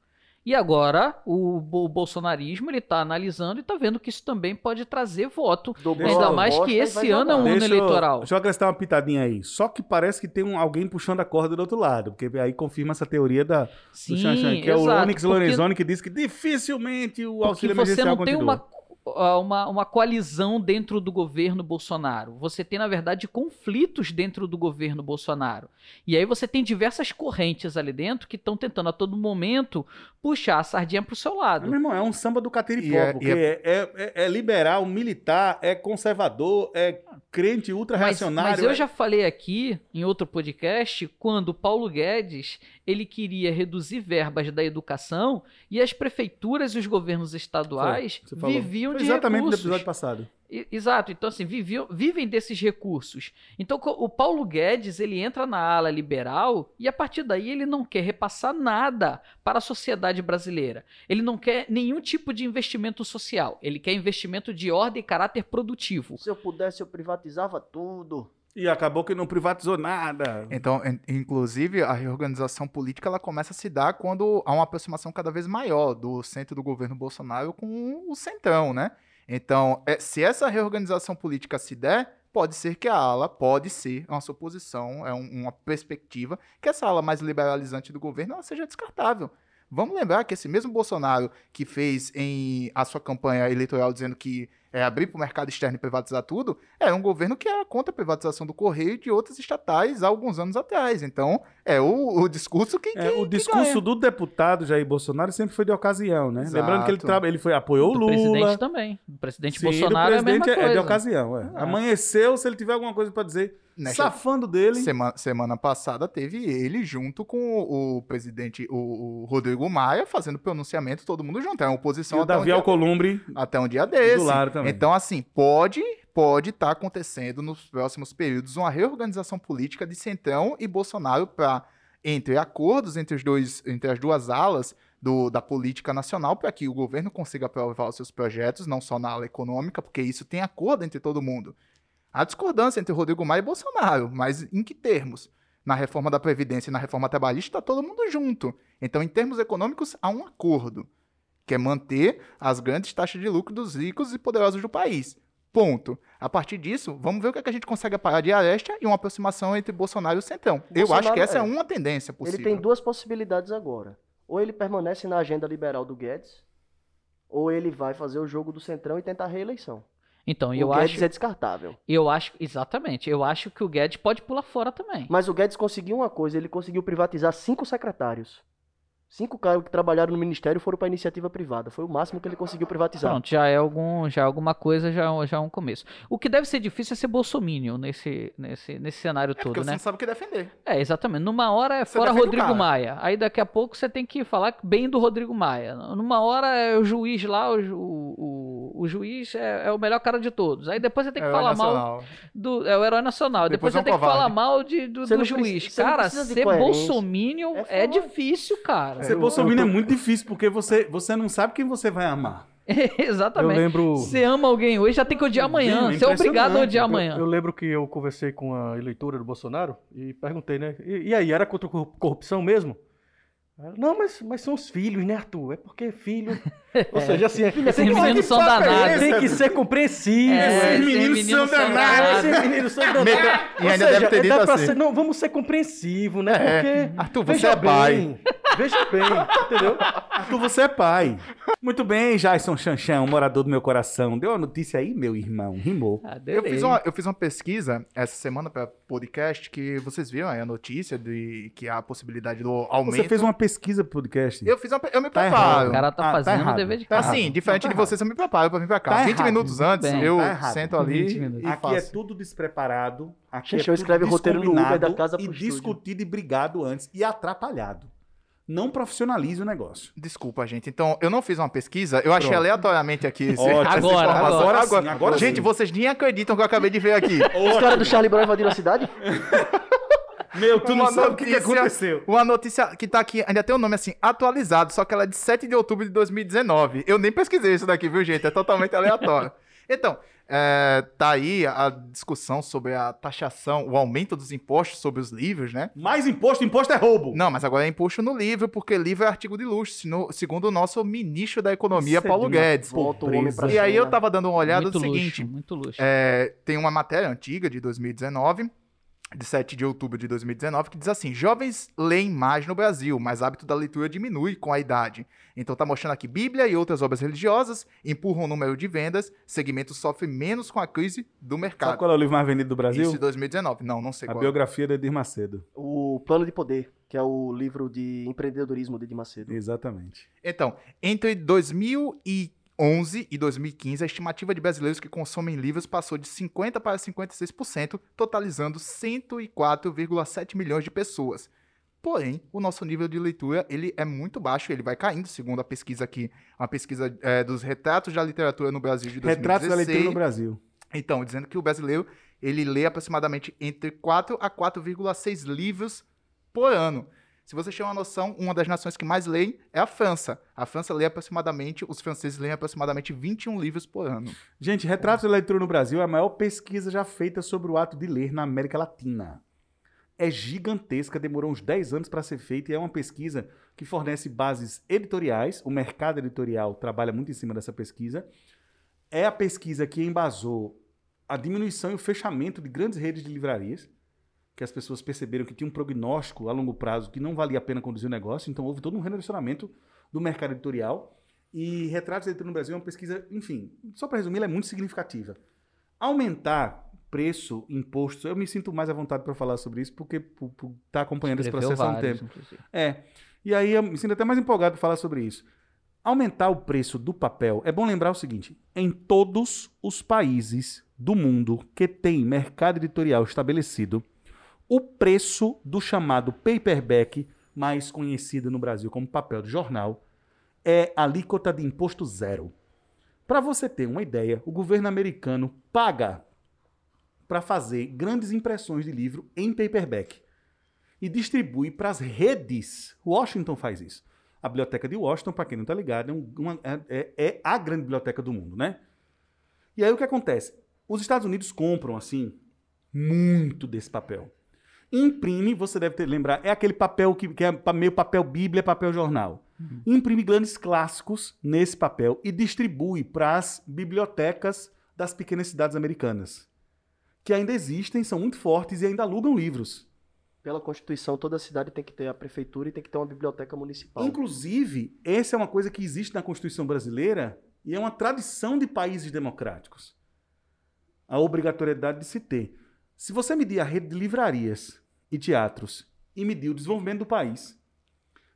E agora o, o bolsonarismo ele tá analisando e tá vendo que isso também pode trazer voto. Ainda mais que esse ano é um ano eleitoral. Deixa eu acrescentar uma pitadinha aí. Só que parece que tem um- alguém puxando a corda do outro lado, porque aí confirma essa teoria da, do Sim, Xanxan, que é o exato, Onyx porque- Lorenzoni que diz que dificilmente o Porque auxílio você emergencial não tem continua. uma. Ah, uma, uma coalizão dentro do governo Bolsonaro. Você tem, na verdade, conflitos dentro do governo Bolsonaro. E aí você tem diversas correntes ali dentro que estão tentando a todo momento puxar a sardinha pro seu Meu lado. irmão, é um samba do catiripó, é- porque e é, é- é- é liberal, militar, é conservador, é crente Mas, ultra-reacionário. mas eu é- já falei aqui em outro podcast quando Paulo Guedes ele queria reduzir verbas da educação e as prefeituras e os governos estaduais falou. viviam Foi de exatamente recursos. no episódio passado. Exato, então assim, viviam, vivem desses recursos. Então o Paulo Guedes, ele entra na ala liberal e a partir daí ele não quer repassar nada para a sociedade brasileira. Ele não quer nenhum tipo de investimento social, ele quer investimento de ordem e caráter produtivo. Se eu pudesse, eu privatizava tudo. E acabou que não privatizou nada. Então, in- inclusive, a reorganização política ela começa a se dar quando há uma aproximação cada vez maior do centro do governo Bolsonaro com o centrão, né? Então, é, se essa reorganização política se der, pode ser que a ala, pode ser uma suposição, é um- uma perspectiva, que essa ala mais liberalizante do governo ela seja descartável. Vamos lembrar que esse mesmo Bolsonaro que fez em a sua campanha eleitoral dizendo que é, abrir para o mercado externo e privatizar tudo, era um governo que era contra a privatização do Correio e de outras estatais há alguns anos atrás. Então, é o, o discurso que, É, que- o que discurso ganha. do deputado Jair Bolsonaro sempre foi de ocasião, né? Exato. Lembrando que ele, traba- ele foi, apoiou o Do presidente Lula. também. O presidente Sim, Bolsonaro do é a mesma presidente é, coisa. de ocasião. é. Ah. Amanheceu, se ele tiver alguma coisa pra dizer, Nesta safando dele. Semana, semana passada teve ele junto com o, o presidente, o, o Rodrigo Maia, fazendo pronunciamento, todo mundo junto. É uma E oposição o até, um Davi dia, Alcolumbre até um dia desse. do lado também. Então, assim, pode pode estar acontecendo nos próximos períodos uma reorganização política de Centrão e Bolsonaro para entre acordos entre os dois entre as duas alas do, da política nacional para que o governo consiga aprovar os seus projetos, não só na ala econômica, porque isso tem acordo entre todo mundo. Há discordância entre Rodrigo Maia e Bolsonaro, mas em que termos? Na reforma da Previdência e na reforma trabalhista está todo mundo junto. Então, em termos econômicos, há um acordo, que é manter as grandes taxas de lucro dos ricos e poderosos do país. Ponto. A partir disso, vamos ver o que, é que a gente consegue parar de aresta e uma aproximação entre Bolsonaro e o Centrão. Eu Bolsonaro, acho que essa é é. uma tendência possível. Ele tem duas possibilidades agora. Ou ele permanece na agenda liberal do Guedes, ou ele vai fazer o jogo do Centrão e tentar a reeleição. Então, o eu Guedes acho, é descartável. eu acho, exatamente, eu acho que o Guedes pode pular fora também. Mas o Guedes conseguiu uma coisa, ele conseguiu privatizar cinco secretários. Cinco caras que trabalharam no ministério foram para iniciativa privada. Foi o máximo que ele conseguiu privatizar. Pronto, já é algum, já é alguma coisa, já, já é um começo. O que deve ser difícil é ser bolsominion nesse, nesse, nesse cenário É porque todo, você né? não sabe o que defender. É, exatamente. Numa hora é Você fora Rodrigo. Maia. Aí daqui a pouco você tem que falar bem do Rodrigo Maia. Numa hora é o juiz lá, o, o, o, juiz é, é o melhor cara de todos. Aí depois você tem que É falar mal do. É o herói nacional. Depois, Depois você é um tem que covarde. falar mal de, do, do juiz. precisa- cara, ser bolsominion É é, difícil, cara. Ser eu- bolsominion eu tô- é muito difícil, porque você, você não sabe quem você vai amar. Eu Exatamente. lembro. Você ama alguém hoje, já tem que odiar amanhã. Sim, é Você é obrigado a odiar Eu, amanhã. eu lembro que eu conversei com a eleitora do Bolsonaro e perguntei, né? E, e aí, era contra corrupção mesmo? Ela, Não, mas, mas são os filhos, né, Arthur? É porque filho. Ou seja, assim, é, Esses tem, que- meninos são é danados. tem que ser compreensível. É, é. Esses meninos são danados. Esses meninos são danados. E ainda seja, deve ter é, dito assim. ser- não, vamos ser compreensivos, né? É. Porque. Arthur, você veja é pai. bem, Veja bem, entendeu? Arthur, você é pai. Muito bem, Jason Chanchão, morador do meu coração. Deu uma notícia aí, meu irmão? Rimou. Adorei. Eu fiz, uma, eu fiz uma pesquisa essa semana para podcast que vocês viram aí a notícia de que há a possibilidade do aumento. Você fez uma pesquisa pro podcast. Eu fiz uma, eu me Tá preparo. errado. O cara tá Ah, tá fazendo o errado. dever de Tá casa. assim, diferente tá de vocês, eu me preparo pra vir pra cá. Tá 20 errado. minutos antes, Bem, eu tá sento ali 20 minutos. e Aqui faço. é tudo despreparado. Aqui Xexão é tudo escreve roteiro no Uber da casa e pro estúdio. discutido e brigado antes e atrapalhado. Não profissionalize o negócio. Desculpa, gente. Então, eu não fiz uma pesquisa, eu achei Pronto. aleatoriamente aqui esse, Agora, informação. agora sim, agora gente, sim. vocês nem acreditam que eu acabei de ver aqui. Os caras do Charlie Brown invadiram a cidade? Meu, tu não Uma sabe o que, aconteceu. Uma notícia que tá aqui, ainda tem o nome assim, atualizado, só que ela é de 7 de outubro de 2019. Eu nem pesquisei isso daqui, viu, gente? É totalmente aleatório. Então, é, tá aí a discussão sobre a taxação, o aumento dos impostos sobre os livros, né? Mais imposto, imposto é roubo. Não, mas agora é imposto no livro, porque livro é artigo de luxo, segundo o nosso ministro da Economia, Isso é Paulo Guedes. Volta o homem pra E aí eu tava dando uma olhada muito no seguinte, luxo, muito luxo. é, tem uma matéria antiga de 2019 de 7 de outubro de 2019, que diz assim: Jovens leem mais no Brasil, mas hábito da leitura diminui com a idade. Então tá mostrando aqui Bíblia e outras obras religiosas empurram o número de vendas, segmento sofre menos com a crise do Sabe mercado. qual é o livro mais vendido do Brasil? Isso em 2019. Não, não sei A qual. biografia de Edir Macedo. O Plano de Poder, que é o livro de empreendedorismo de Edir Macedo. Exatamente. Então, entre 2011 e 2015, a estimativa de brasileiros que consomem livros passou de 50% para 56%, totalizando 104,7 milhões de pessoas. Porém, o nosso nível de leitura ele é muito baixo, ele vai caindo, segundo a pesquisa aqui, uma pesquisa é, dos retratos da literatura no Brasil de 2016. Retratos da leitura no Brasil. Então, dizendo que o brasileiro ele lê aproximadamente entre 4 a 4,6 livros por ano. Se você tiver uma noção, uma das nações que mais leem é a França. A França lê aproximadamente, os franceses leem aproximadamente 21 livros por ano. Gente, Retratos da Leitura no Brasil é a maior pesquisa já feita sobre o ato de ler na América Latina. É gigantesca, demorou uns 10 anos para ser feita e é uma pesquisa que fornece bases editoriais. O mercado editorial trabalha muito em cima dessa pesquisa. É a pesquisa que embasou a diminuição e o fechamento de grandes redes de livrarias, que as pessoas perceberam que tinha um prognóstico a longo prazo que não valia a pena conduzir o negócio, então houve todo um redirecionamento do mercado editorial. E Retratos da no Brasil é uma pesquisa, enfim, só para resumir, ela é muito significativa. Aumentar preço, imposto, eu me sinto mais à vontade para falar sobre isso, porque por estar acompanhando esse Escreveu processo há um tempo. inclusive. É. E aí eu me sinto até mais empolgado para falar sobre isso. Aumentar o preço do papel, é bom lembrar o seguinte: em todos os países do mundo que tem mercado editorial estabelecido, o preço do chamado paperback, mais conhecido no Brasil como papel de jornal, é alíquota de imposto zero. Para você ter uma ideia, o governo americano paga para fazer grandes impressões de livro em paperback e distribui para as redes. Washington faz isso. A biblioteca de Washington, para quem não está ligado, é, um- uma- é- é- é a grande biblioteca do mundo, né? E aí o que acontece? Os Estados Unidos compram, assim, muito desse papel. Imprime, você deve ter lembrar, é aquele papel que, que é meio papel bíblia, papel jornal. Imprime grandes clássicos nesse papel e distribui para as bibliotecas das pequenas cidades americanas. Que ainda existem, são muito fortes e ainda alugam livros. Pela Constituição, toda cidade tem que ter a prefeitura e tem que ter uma biblioteca municipal. Inclusive, essa é uma coisa que existe na Constituição brasileira e é uma tradição de países democráticos. A obrigatoriedade de se ter. Se você medir a rede de livrarias e teatros e medir o desenvolvimento do país,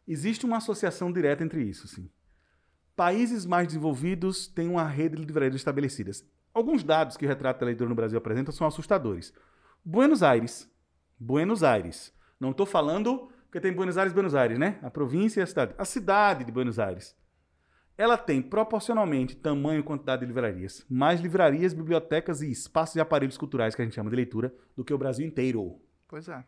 existe uma associação direta entre isso. Sim. Países mais desenvolvidos têm uma rede de livrarias estabelecidas. Alguns dados que o Retrato da Leitura no Brasil apresenta são assustadores. Buenos Aires. Buenos Aires. Não estou falando porque tem Buenos Aires, Buenos Aires, né? A província e a cidade. A cidade de Buenos Aires. Ela tem proporcionalmente tamanho e quantidade de livrarias, mais livrarias, bibliotecas e espaços e aparelhos culturais que a gente chama de leitura do que o Brasil inteiro. Pois é.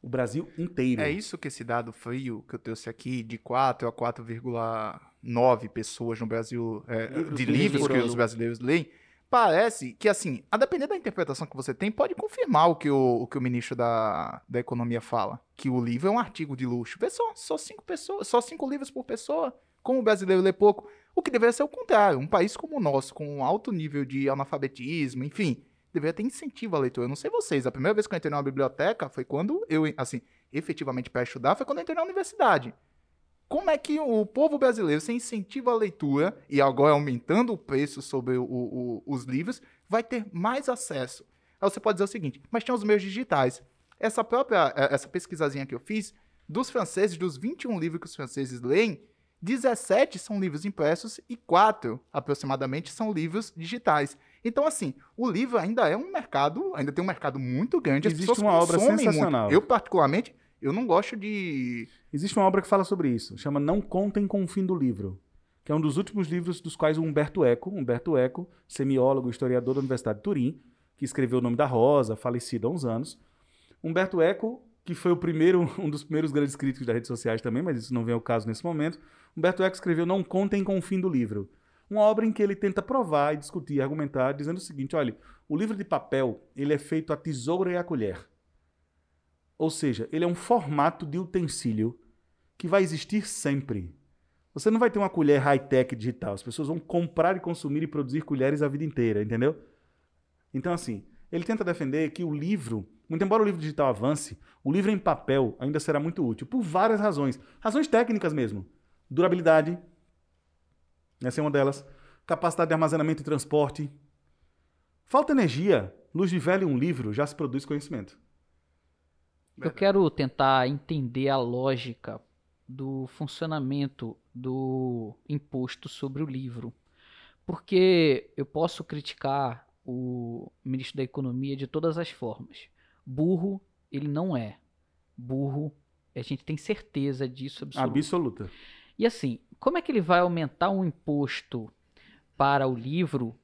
O Brasil inteiro. É isso que esse dado frio que eu trouxe aqui, de 4 a 4,9 pessoas no Brasil, é, Livros de livros que os brasileiros leem, parece que, assim, a depender da interpretação que você tem, pode confirmar o que o, o, que o ministro da, da Economia fala, que o livro é um artigo de luxo. Vê só, só cinco pessoas, só cinco livros por pessoa, como o brasileiro lê pouco, o que deveria ser o contrário. Um país como o nosso, com um alto nível de analfabetismo, enfim, deveria ter incentivo à leitura. Eu não sei vocês, a primeira vez que eu entrei numa biblioteca foi quando eu, assim, efetivamente para estudar foi quando eu entrei na universidade. Como é que o povo brasileiro, sem incentivo à leitura, e agora aumentando o preço sobre o- o- os livros, vai ter mais acesso? Aí você pode dizer o seguinte, mas tem os meios digitais. Essa própria, eh, essa pesquisazinha que eu fiz, dos franceses, dos 21 livros que os franceses leem, 17 são livros impressos e 4, aproximadamente, são livros digitais. Então, assim, o livro ainda é um mercado, ainda tem um mercado muito grande. As Existe uma obra consomem muito. sensacional. Eu, particularmente, eu não gosto de Existe uma obra que fala sobre isso, chama Não Contem com o Fim do Livro, que é um dos últimos livros dos quais o Humberto Eco, Humberto Eco, semiólogo e historiador da Universidade de Turim, que escreveu O Nome da Rosa, falecido há uns anos. Humberto Eco, que foi o primeiro, um dos primeiros grandes críticos das redes sociais também, mas isso não vem ao caso nesse momento. Humberto Eco escreveu Não Contem com o Fim do Livro, uma obra em que ele tenta provar e discutir, argumentar, dizendo o seguinte, olha, o livro de papel, ele é feito a tesoura e a colher. Ou seja, ele é um formato de utensílio que vai existir sempre. Você não vai ter uma colher high-tech digital. As pessoas vão comprar e consumir e produzir colheres a vida inteira, entendeu? Então, assim, ele tenta defender que o livro Muito embora o livro digital avance, o livro em papel ainda será muito útil, por várias razões. Razões técnicas mesmo. Durabilidade, essa é uma delas. Capacidade de armazenamento e transporte. Falta energia. Luz de velho e um livro já se produz conhecimento. Eu quero tentar entender a lógica do funcionamento do imposto sobre o livro. Porque eu posso criticar o ministro da Economia de todas as formas. Burro, ele não é. Burro, a gente tem certeza disso absoluta. Absoluta. E assim, como é que ele vai aumentar um imposto para o livro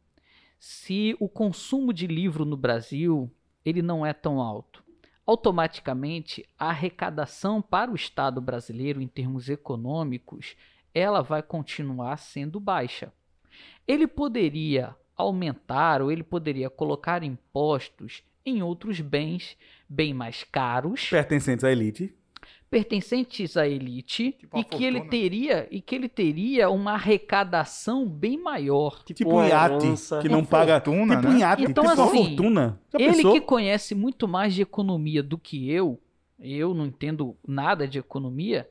se o consumo de livro no Brasil ele não é tão alto? Automaticamente, a arrecadação para o Estado brasileiro em termos econômicos, ela vai continuar sendo baixa. Ele poderia aumentar ou ele poderia colocar impostos em outros bens bem mais caros, Pertencentes à elite. Pertencentes à elite Tipo e que ele fortuna. teria e que ele teria uma arrecadação bem maior. Tipo, uma um iate que não Uma paga. fortuna, tipo né? um iate, Então, tipo assim, fortuna. Já ele pensou? que conhece muito mais de economia do que eu, eu não entendo nada de economia,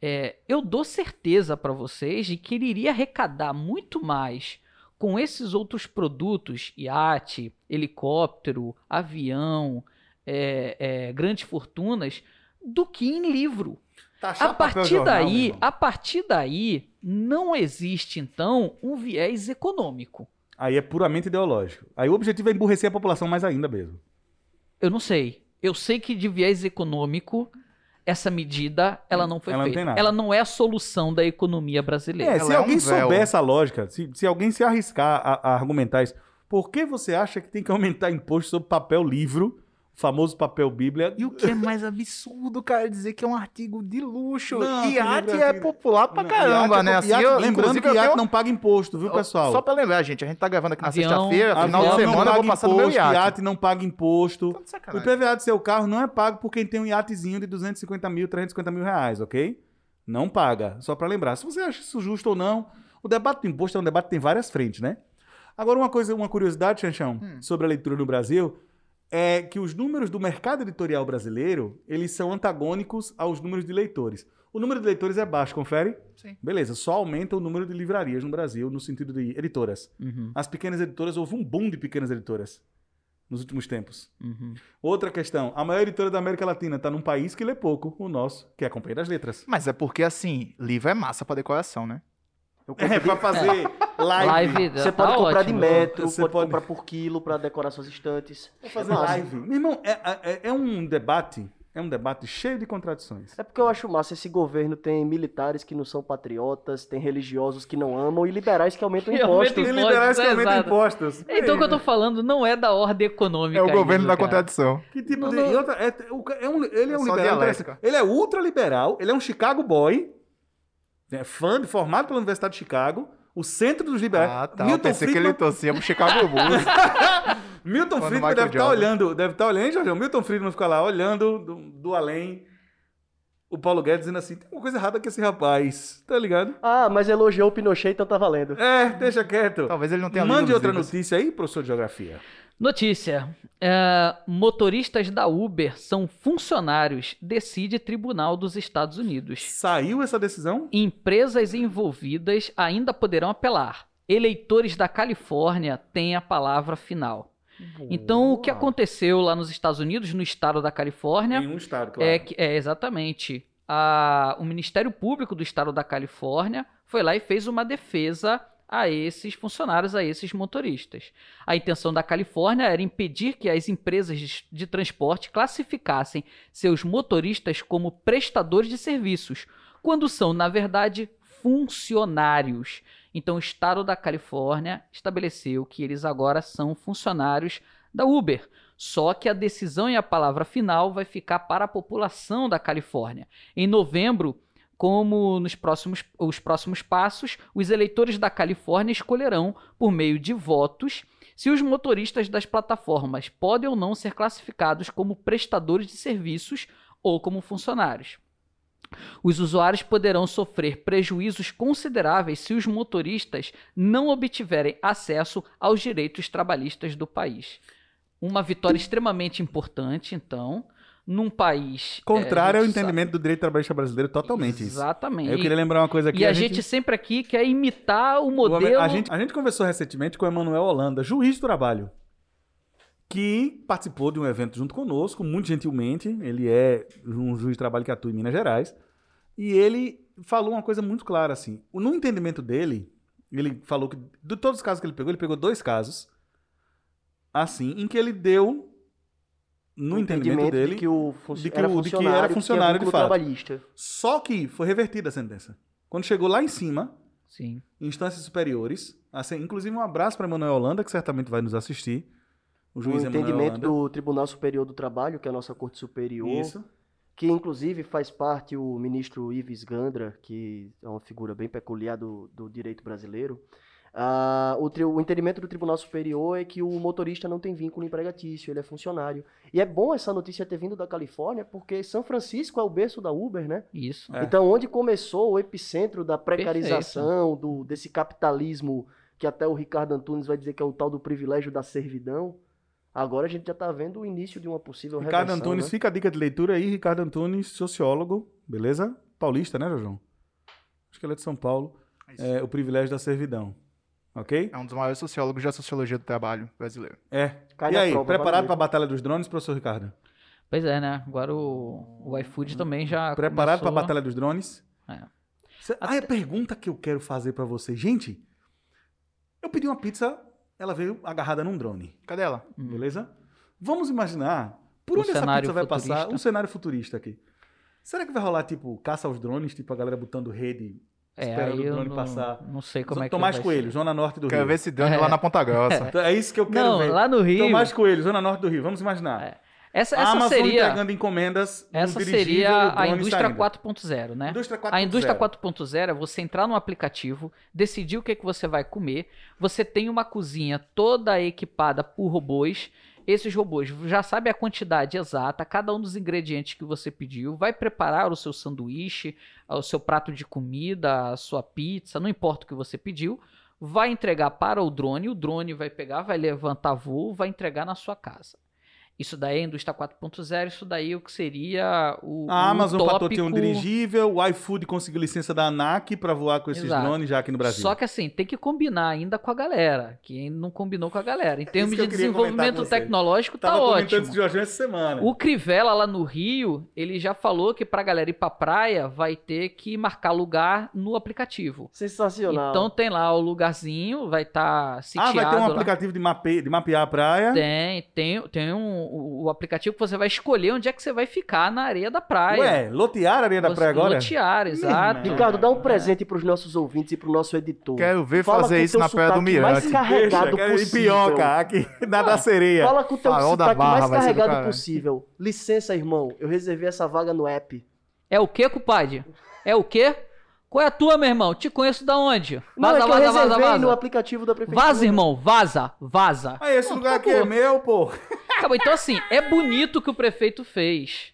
é, eu dou certeza para vocês de que ele iria arrecadar muito mais com esses outros produtos, iate, helicóptero, avião, é, é, grandes fortunas, do que em livro. Taxar A partir jornal, daí, a partir daí, não existe então um viés econômico. Aí é puramente ideológico. Aí o objetivo é emburrecer a população mais ainda mesmo. Eu não sei. Eu sei que de viés econômico, essa medida, ela não foi Ela não feita. tem nada. Ela não é a solução da economia brasileira. É, Ela se é um alguém véu. souber essa lógica, se, se alguém se arriscar a, a argumentar isso, por que você acha que tem que aumentar imposto sobre papel livro, famoso papel bíblia? E o que é mais absurdo, cara, é dizer que é um artigo de luxo. Não, que iate é popular pra Não, caramba, é né? Assim, iate- eu, lembrando que iate tenho- não paga imposto, viu, pessoal? Só pra lembrar, gente, a gente tá gravando aqui na sexta-feira, final de avião semana eu paga vou passar no meu imposto, iate. iate não paga imposto. Tá de O. IPVA do seu carro não é pago por quem tem um iatezinho de 250 mil, 350 mil reais, ok? Não paga. Só pra lembrar. Se você acha isso justo ou não, o debate do imposto é um debate que tem várias frentes, né? Agora, uma coisa, uma curiosidade, Chanchão, Hum. sobre a leitura no Brasil, é que os números do mercado editorial brasileiro, eles são antagônicos aos números de leitores. O número de leitores é baixo, confere? Sim. Beleza, só aumenta o número de livrarias no Brasil, no sentido de editoras. Uhum, As pequenas editoras, houve um boom de pequenas editoras nos últimos tempos. uhum. Outra questão, a maior editora da América Latina está num país que lê pouco, o nosso, que é a Companhia das Letras. Mas é porque, assim, livro é massa pra decoração, né? Eu É, pra fazer live. Live, Você tá pode comprar ótimo. de metro, Você pode, pode- comprar por quilo pra decorar suas estantes. Pra fazer É live. Meu irmão, é, é- é um debate, é um debate cheio de contradições. É porque eu acho massa, esse governo tem militares que não são patriotas, tem religiosos que não amam e liberais que aumentam Que impostos. aumentam Tem liberais que é, aumentam exato. impostos. Então o que eu tô falando não é da ordem econômica. É o governo isso, da cara. contradição. Que tipo Não, de. não. e outra, é, é um, ele é É um liberal. interessante. Ele é ultra liberal, ele é um Chicago boy, é fã, formado pela Universidade de Chicago, o centro dos liberais. Ah, tá. Eu Milton pensei que Friedman, ele torcia pro Chicago Bulls. Milton Fã do Friedman deve estar Jordan. olhando, deve estar olhando, hein, Jorge? Milton Friedman fica lá olhando do, do além. O Paulo Guedes dizendo assim: tem uma coisa errada com esse rapaz, tá ligado? Ah, mas elogiou o Pinochet, então tá valendo. É, deixa quieto. Talvez ele não tenha Mande outra livros. notícia aí, professor de geografia. Notícia. É, motoristas da Uber são funcionários, decide Tribunal dos Estados Unidos. Saiu essa decisão? Empresas envolvidas ainda poderão apelar. Eleitores da Califórnia têm a palavra final. Então, o que Boa. aconteceu lá nos Estados Unidos, no estado da Califórnia, Em um estado, claro. é, que, é exatamente. A- o Ministério Público do Estado da Califórnia foi lá e fez uma defesa a esses funcionários, a esses motoristas. A intenção da Califórnia era impedir que as empresas de, transporte classificassem seus motoristas como prestadores de serviços, quando são, na verdade, funcionários. Então, o Estado da Califórnia estabeleceu que eles agora são funcionários da Uber. Só que a decisão e a palavra final vai ficar para a população da Califórnia. Em novembro, como nos próximos, os próximos passos, os eleitores da Califórnia escolherão, por meio de votos, se os motoristas das plataformas podem ou não ser classificados como prestadores de serviços ou como funcionários. Os usuários poderão sofrer prejuízos consideráveis se os motoristas não obtiverem acesso aos direitos trabalhistas do país. Uma vitória extremamente importante, então, num país. Contrário é, a ao gente sabe- entendimento do direito trabalhista brasileiro, totalmente isso. Exatamente. Eu queria lembrar uma coisa aqui. e a, gente, sempre aqui quer imitar o O- modelo. A gente, a gente conversou recentemente com o Emanuel Holanda, juiz do trabalho, que participou de um evento junto conosco, muito gentilmente. Ele é um juiz de trabalho que atua em Minas Gerais. E ele falou uma coisa muito clara, assim. No entendimento dele, ele falou que de todos os casos que ele pegou, ele pegou dois casos, assim, em que ele deu, no O entendimento, dele, de que, o func- de que era o- de que funcionário, era funcionário de vínculo fato. trabalhista. só que foi revertida a sentença. Quando chegou lá em cima, Sim. em instâncias superiores. Assim, inclusive, um abraço para Emanuel Holanda, que certamente vai nos assistir. O O juiz Emanuel entendimento do Tribunal Superior do Trabalho, que é a nossa Corte Superior, Isso. que inclusive faz parte o ministro Ives Gandra, que é uma figura bem peculiar do, do direito brasileiro. Ah, o, tri- o entendimento do Tribunal Superior é que o motorista não tem vínculo empregatício, ele é funcionário. E é bom essa notícia ter vindo da Califórnia, porque São Francisco é o berço da Uber, né? Isso. É. Então, onde começou o epicentro da precarização, do, desse capitalismo que até o Ricardo Antunes vai dizer que é o tal do privilégio da servidão, agora a gente já está vendo o início de uma possível Ricardo reversão, Antunes, né? fica a dica de leitura aí. Ricardo Antunes, sociólogo, beleza? Paulista, né, João? Acho que ele é de São Paulo. É, o privilégio da servidão. Ok? É um dos maiores sociólogos da sociologia do trabalho brasileiro. É. Cai e aí, prova, preparado para a Batalha dos Drones, professor Ricardo? Pois é, né? Agora o, o iFood também já. Preparado para a Batalha dos Drones? É. Cê- Ah, a pergunta que eu quero fazer para você. Gente, eu pedi uma pizza, ela veio agarrada num drone. Cadê ela? Beleza? Vamos imaginar por Um onde essa pizza vai passar um cenário futurista aqui. Será que vai rolar, tipo, caça aos drones, tipo a galera botando rede, É, esperando aí o eu drone não, passar? não sei como é que Tomás vai Coelho, ser. Zona Norte do Quero Rio. ver esse drone É. lá na Ponta Grossa. É isso que eu quero Não, ver. lá no Rio. Tomás Coelho, Zona Norte do Rio. Vamos imaginar. É. Essa, A essa Amazon seria, entregando encomendas essa seria a indústria saindo. 4.0, né? Indústria 4.0. A indústria 4.0 é você entrar no aplicativo, decidir o que, é que você vai comer. Você tem uma cozinha toda equipada por robôs. Esses robôs já sabem a quantidade exata, cada um dos ingredientes que você pediu, vai preparar o seu sanduíche, o seu prato de comida, a sua pizza, não importa o que você pediu, vai entregar para o drone, o drone vai pegar, vai levantar voo, vai entregar na sua casa. Isso daí é a indústria 4.0, isso daí é o que seria o, A o Amazon utópico... patenteou um dirigível, o iFood conseguiu licença da ANAC para voar com esses Exato. drones já aqui no Brasil. Só que assim, tem que combinar ainda com a galera, que ainda não combinou com a galera. Em termos que eu de desenvolvimento tecnológico, tá Tava ótimo. isso essa semana. O Crivella lá no Rio, ele já falou que pra galera ir pra praia vai ter que marcar lugar no aplicativo. Sensacional. Então tem lá o lugarzinho, vai estar ah, sitiado vai ter um lá. aplicativo de, mape... de mapear a praia. Tem, tem, tem um, o, o aplicativo que você vai escolher onde é que você vai ficar na areia da praia. Ué, lotear a areia da Você- praia agora? Lotear, exato. Ricardo, dá um presente pros nossos ouvintes e pro nosso editor. Quero ver Fala fazer isso na Praia do sotaque mais Mirante. carregado Deixa, possível. Pioca, aqui na da sereia. Fala com o teu Farol da sotaque Barra mais vai ser do carregado possível. Licença, irmão. Eu reservei essa vaga no app. É o que, compadre? É o quê? Qual é a tua, meu irmão? Te conheço da onde? Não, Vaza, é que eu vaza, vaza, vaza. no aplicativo da prefeitura. Vaza, irmão, vaza, vaza. Ah, esse lugar aqui é meu, pô. Acabou. Então, assim, é bonito o que o prefeito fez.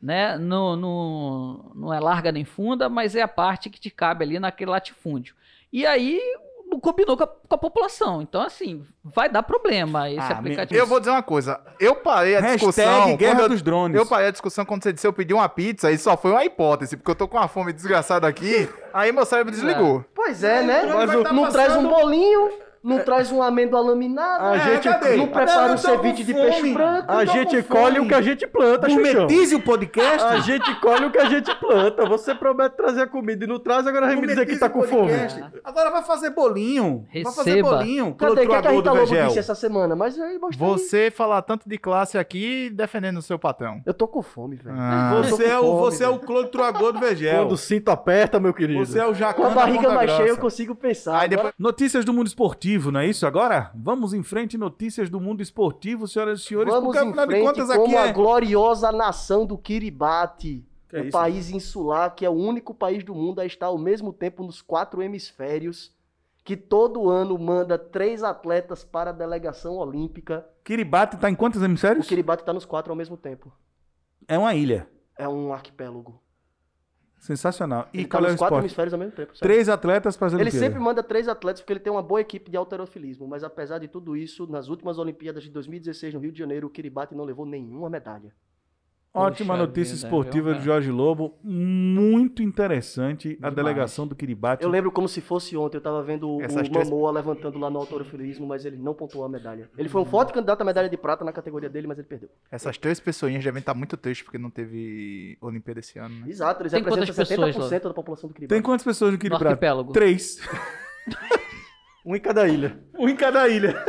Né? Não, não, não é larga nem funda, mas é a parte que te cabe ali naquele latifúndio. E aí não combinou com a, com a população. Então, assim, vai dar problema esse Ah, aplicativo. Eu vou dizer uma coisa. Eu parei a discussão. Guerra eu, dos Drones. eu parei a discussão quando você disse eu pedi uma pizza e só foi uma hipótese, porque eu tô com uma fome desgraçada aqui. Aí meu cérebro desligou. Pois é, né? Mas tá não traz um bolinho, não traz uma amêndoa laminada, A É, gente- cadê? não prepara um ceviche com de peixe branco. A gente com colhe o que a gente planta. Gourmetize o podcast? A gente colhe o que a gente planta. Você promete trazer a comida e não traz, agora vem me dizer que tá com fome. Agora vai fazer bolinho. Vai fazer Receba. bolinho. Cadê? O que, é que a Rita Lobo disse essa semana? Mas aí. Você falar tanto de classe aqui defendendo o seu patrão. Eu tô com fome, velho. Ah. Tô Você com é o, fome, você é o velho. clotruador do Vegel. Quando o cinto aperta, meu querido. Você é o Com Jacan a da barriga mais cheia eu consigo pensar. Aí Agora- depois. Notícias do mundo esportivo, não é isso agora? Vamos em frente, notícias do mundo esportivo, senhoras e senhores, Vamos porque em afinal de contas como aqui a é... gloriosa nação do Kiribati. Que é o isso? país insular, que é o único país do mundo a estar ao mesmo tempo nos quatro hemisférios, que todo ano manda três atletas para a delegação olímpica. Kiribati tá em quantos O hemisférios? Kiribati está nos quatro ao mesmo tempo. É uma ilha. É um arquipélago. Sensacional. E Ele tá qual é o quatro esporte? hemisférios ao mesmo tempo. sabe? Três atletas para as Ele Olimpíadas. sempre manda três atletas porque ele tem uma boa equipe de alterofilismo, mas apesar de tudo isso, nas últimas Olimpíadas de 2016 no Rio de Janeiro, o Kiribati não levou nenhuma medalha. Ótima Poxa notícia vida, esportiva viu, do Jorge Lobo. Muito interessante a Demais. delegação do Kiribati. Eu lembro como se fosse ontem, eu tava vendo Essas o três- Mamoa levantando lá no alterofilismo, mas ele não pontuou a medalha. Ele foi um forte candidato à medalha de prata na categoria dele, mas ele perdeu. Essas três pessoinhas devem estar muito tristes porque não teve Olimpíada esse ano, né? Exato, eles Tem representam pessoas 70% da população do Tem Kiribati. quantas pessoas no No Kiribati? arquipélago. Três. Um em cada ilha. Um em cada ilha.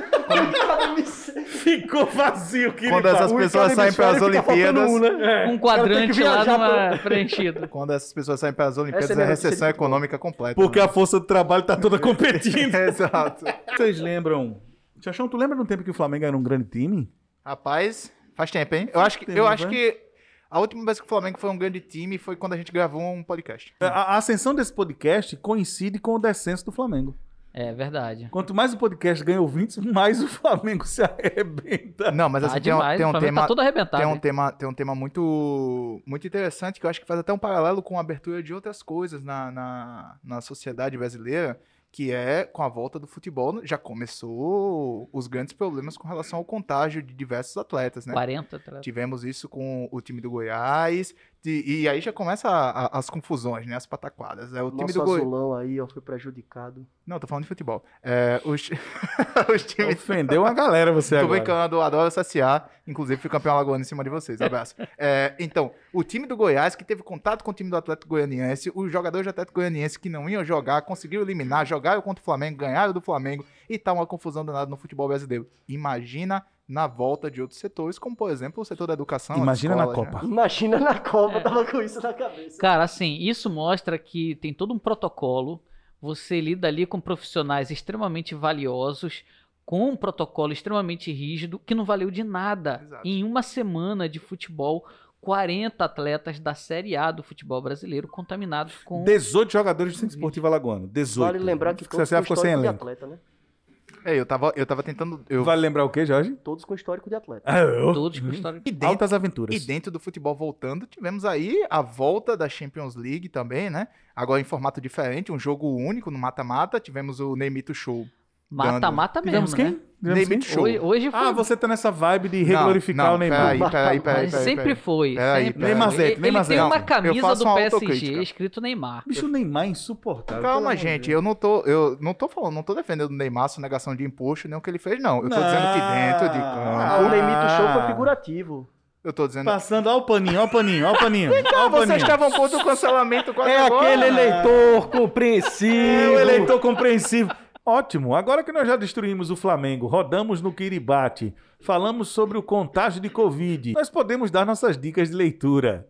Ficou vazio o Kiribati. Quando essas pessoas saem para as Olimpíadas, um, né? É. Um quadrante lá pra- preenchido. quando essas pessoas saem para as Olimpíadas, Essa é é a recessão econômica completa. Porque né? a força do trabalho tá toda competindo. Exato. Vocês lembram? Chachão, tu lembra de um tempo que o Flamengo era um grande time? Rapaz, faz tempo, hein? Eu acho que, tempo, eu acho né? que a última vez que o Flamengo foi um grande time foi quando a gente gravou um podcast. A, a ascensão desse podcast coincide com o descenso do Flamengo. É verdade. Quanto mais o podcast ganha ouvintes, mais o Flamengo se arrebenta. Não, mas Tá assim, tem, um- demais. tem o um Flamengo tema, tá todo arrebentado. tem um tema, tem um tema muito, muito interessante que eu acho que faz até um paralelo com a abertura de outras coisas na, na, na sociedade brasileira, que é com a volta do futebol, já começou os grandes problemas com relação ao contágio de diversos atletas, né? 40 atletas. Tivemos isso com o time do Goiás, de- e aí já começa a- a- as confusões, né? As pataquadas. É o time Nosso do Goiás. azulão aí, ó, foi prejudicado. Não, tô falando de futebol. É, os, os times Ofendeu uma galera você Tô agora. brincando, adoro o CSA. Inclusive, fui campeão alagoano em cima de vocês. Abraço. É, então, o time do Goiás, que teve contato com o time do Atlético Goianiense, os jogadores do Atlético Goianiense que não iam jogar, conseguiram eliminar, jogaram contra o Flamengo, ganharam do Flamengo e tá uma confusão danada no futebol brasileiro. Imagina na volta de outros setores, como por exemplo o setor da educação. Imagina na escolas, né? Copa. Imagina na Copa, É. tava com isso na cabeça. Cara, assim, isso mostra que tem todo um protocolo. Você lida ali com profissionais extremamente valiosos, com um protocolo extremamente rígido, que não valeu de nada. Exato. Em uma semana de futebol, 40 atletas da Série A do futebol brasileiro contaminados com. 18 jogadores do Centro Esportivo Alagoano. 18. Vale lembrar que CSA com ficou sem elenco. atleta, né? É, eu tava, eu tava tentando. Eu... Vale lembrar o quê, Jorge? Todos com histórico de atleta. Ah, eu. Todos com história. E dentro, Altas aventuras. E dentro do futebol voltando, tivemos aí a volta da Champions League também, né? Agora em formato diferente, um jogo único no mata-mata. Tivemos o Neymito Show. Mata-mata mesmo. Tivemos quem? Né? Quem? Show. Hoje, hoje foi. Ah, você tá nessa vibe de Não, reglorificar não, o Neymar. Peraí, peraí, peraí, peraí. sempre foi. Peraí, sempre peraí. foi. Neymarzete, Ele, ele tem uma camisa do PSG escrito Neymar. Bicho, o Neymar é insuportável. Calma, gente, eu não tô, eu não tô falando, não tô defendendo o Neymar, sua negação de imposto, nem o que ele fez, não. Eu tô dizendo que dentro de Ah, campo, o Neymito Show foi Ah. figurativo. eu tô dizendo Passando, ó o paninho, ó o paninho, ó o paninho. ó Não, vocês estavam contra o cancelamento quase É agora. aquele eleitor compreensivo. É o eleitor compreensivo. Ótimo. Agora que nós já destruímos o Flamengo, rodamos no Kiribati, falamos sobre o contágio de Covid, nós podemos dar nossas dicas de leitura.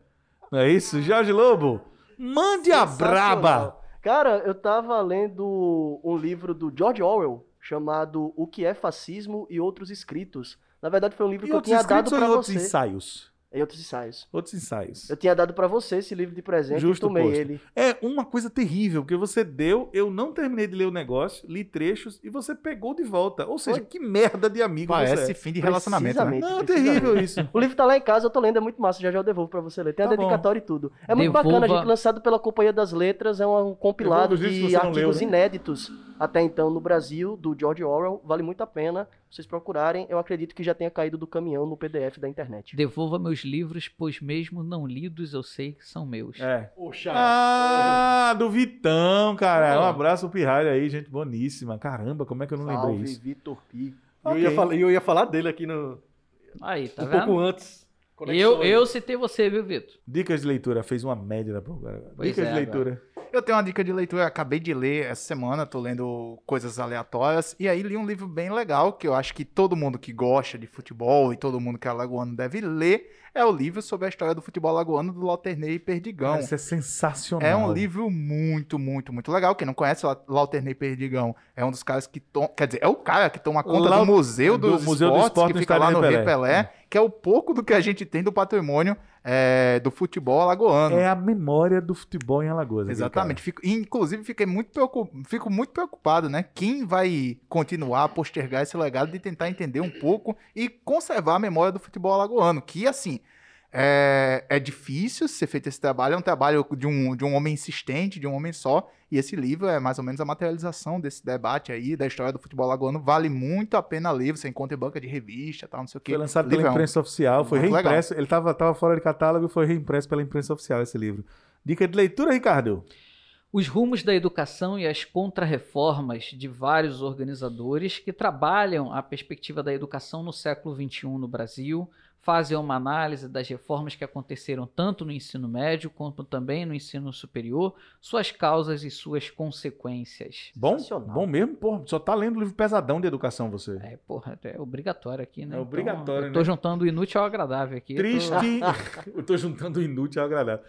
Não é isso? Jorge Lobo, mande a braba. Cara, eu tava lendo um livro do George Orwell chamado O que é Fascismo e Outros Escritos. Na verdade, foi um livro E que eu tinha dado pra em outros você. ensaios? E outros ensaios. Outros ensaios. Eu tinha dado pra você esse livro de presente Justo e tomei posto. ele. É uma coisa terrível, porque você deu, eu não terminei de ler o negócio, li trechos e você pegou de volta. Ou seja, Foi. que merda de amigo você Parece é. fim de relacionamento, né? Não, é terrível isso. O livro tá lá em casa, eu tô lendo, é muito massa, já já eu devolvo pra você ler. Tem a Tá bom. dedicatória e tudo. É muito Devolva- bacana, a gente lançado pela Companhia das Letras, é um compilado de você artigos leu, né? inéditos até então no Brasil, do George Orwell. Vale muito a pena vocês procurarem. Eu acredito que já tenha caído do caminhão no PDF da internet. Devolva meus livros, pois mesmo não lidos eu sei que são meus. É. Poxa. Ah, do Vitão, cara. Um Ó. abraço pro Pirralho aí, gente boníssima. Caramba, como é que eu não lembrei Salve, isso? Vitor Pi. Eu, Ok. ia falar, eu ia falar dele aqui no, Aí, tá um vendo? pouco antes. Eu, Conexões. eu citei você, viu, Vitor? Dicas de leitura, fez uma média da. Pois Dicas é, de leitura. Eu tenho uma dica de leitura, acabei de ler essa semana, tô lendo coisas aleatórias, e aí li um livro bem legal, que eu acho que todo mundo que gosta de futebol e todo mundo que é alagoano deve ler, é o livro sobre a história do futebol alagoano do Lauternei Perdigão. Isso é sensacional. É um livro muito, muito, muito legal. Quem não conhece Lauternei Perdigão é um dos caras que toma. Quer dizer, é o cara que toma conta Lau- do Museu do dos Museu do Esportes, Esporte que fica lá no Rio Pelé. Pelé, que é o pouco do que a gente tem do patrimônio é, do futebol alagoano. É a memória do futebol em Alagoas. Exatamente. Fico- inclusive, fiquei muito preocup- fico muito preocupado, né? Quem vai continuar a postergar esse legado de tentar entender um pouco e conservar a memória do futebol alagoano, que, assim, É, é difícil ser feito esse trabalho, é um trabalho de um, de um homem insistente, de um homem só, e esse livro é mais ou menos a materialização desse debate aí, da história do futebol alagoano, vale muito a pena ler, você encontra em banca de revista, tal, não sei o quê. Foi lançado pela imprensa oficial, foi Muito legal. reimpresso. Ele estava tava fora de catálogo e foi reimpresso pela imprensa oficial esse livro. Dica de leitura, Ricardo? Os rumos da educação e as contrarreformas de vários organizadores que trabalham a perspectiva da educação no século XXI no Brasil, fazem uma análise das reformas que aconteceram tanto no ensino médio quanto também no ensino superior, suas causas e suas consequências. Bom? Bom mesmo? Porra, só tá lendo livro pesadão de educação você. É, porra, é obrigatório aqui, né? É obrigatório, eu tô né? juntando o inútil ao agradável aqui. eu tô- Triste. Eu tô juntando o inútil ao agradável.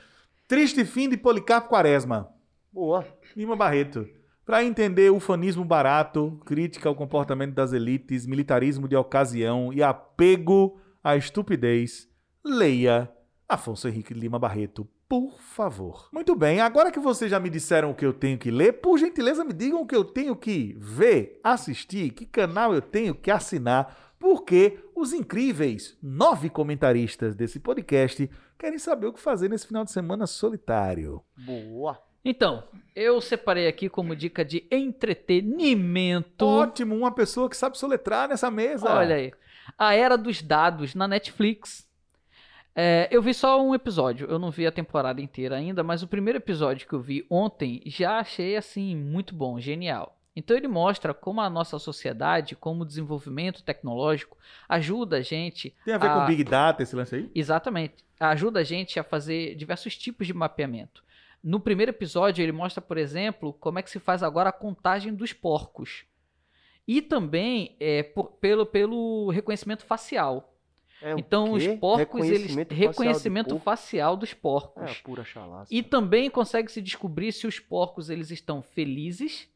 Triste fim de Policarpo Quaresma. Boa. Lima Barreto. Para entender ufanismo barato, crítica ao comportamento das elites, militarismo de ocasião e apego à estupidez, leia Afonso Henrique Lima Barreto, por favor. Muito bem, agora que vocês já me disseram o que eu tenho que ler, por gentileza me digam o que eu tenho que ver, assistir, que canal eu tenho que assinar, porque os incríveis nove comentaristas desse podcast querem saber o que fazer nesse final de semana solitário. Boa. Então, eu separei aqui como dica de entretenimento. Ótimo, uma pessoa que sabe soletrar nessa mesa. Olha aí. A Era dos Dados na Netflix. É, eu vi só um episódio, eu não vi a temporada inteira ainda, mas o primeiro episódio que eu vi ontem já achei assim muito bom, genial. Então ele mostra como a nossa sociedade, como o desenvolvimento tecnológico ajuda a gente Tem a ver a- com Big Data esse lance aí? Exatamente. Ajuda a gente a fazer diversos tipos de mapeamento. No primeiro episódio, ele mostra, por exemplo, como é que se faz agora a contagem dos porcos. E também é, por- pelo, pelo reconhecimento facial. É Então, os porcos, eles Reconhecimento facial dos porcos. É, pura chalaça. E também consegue se descobrir se os porcos eles estão felizes,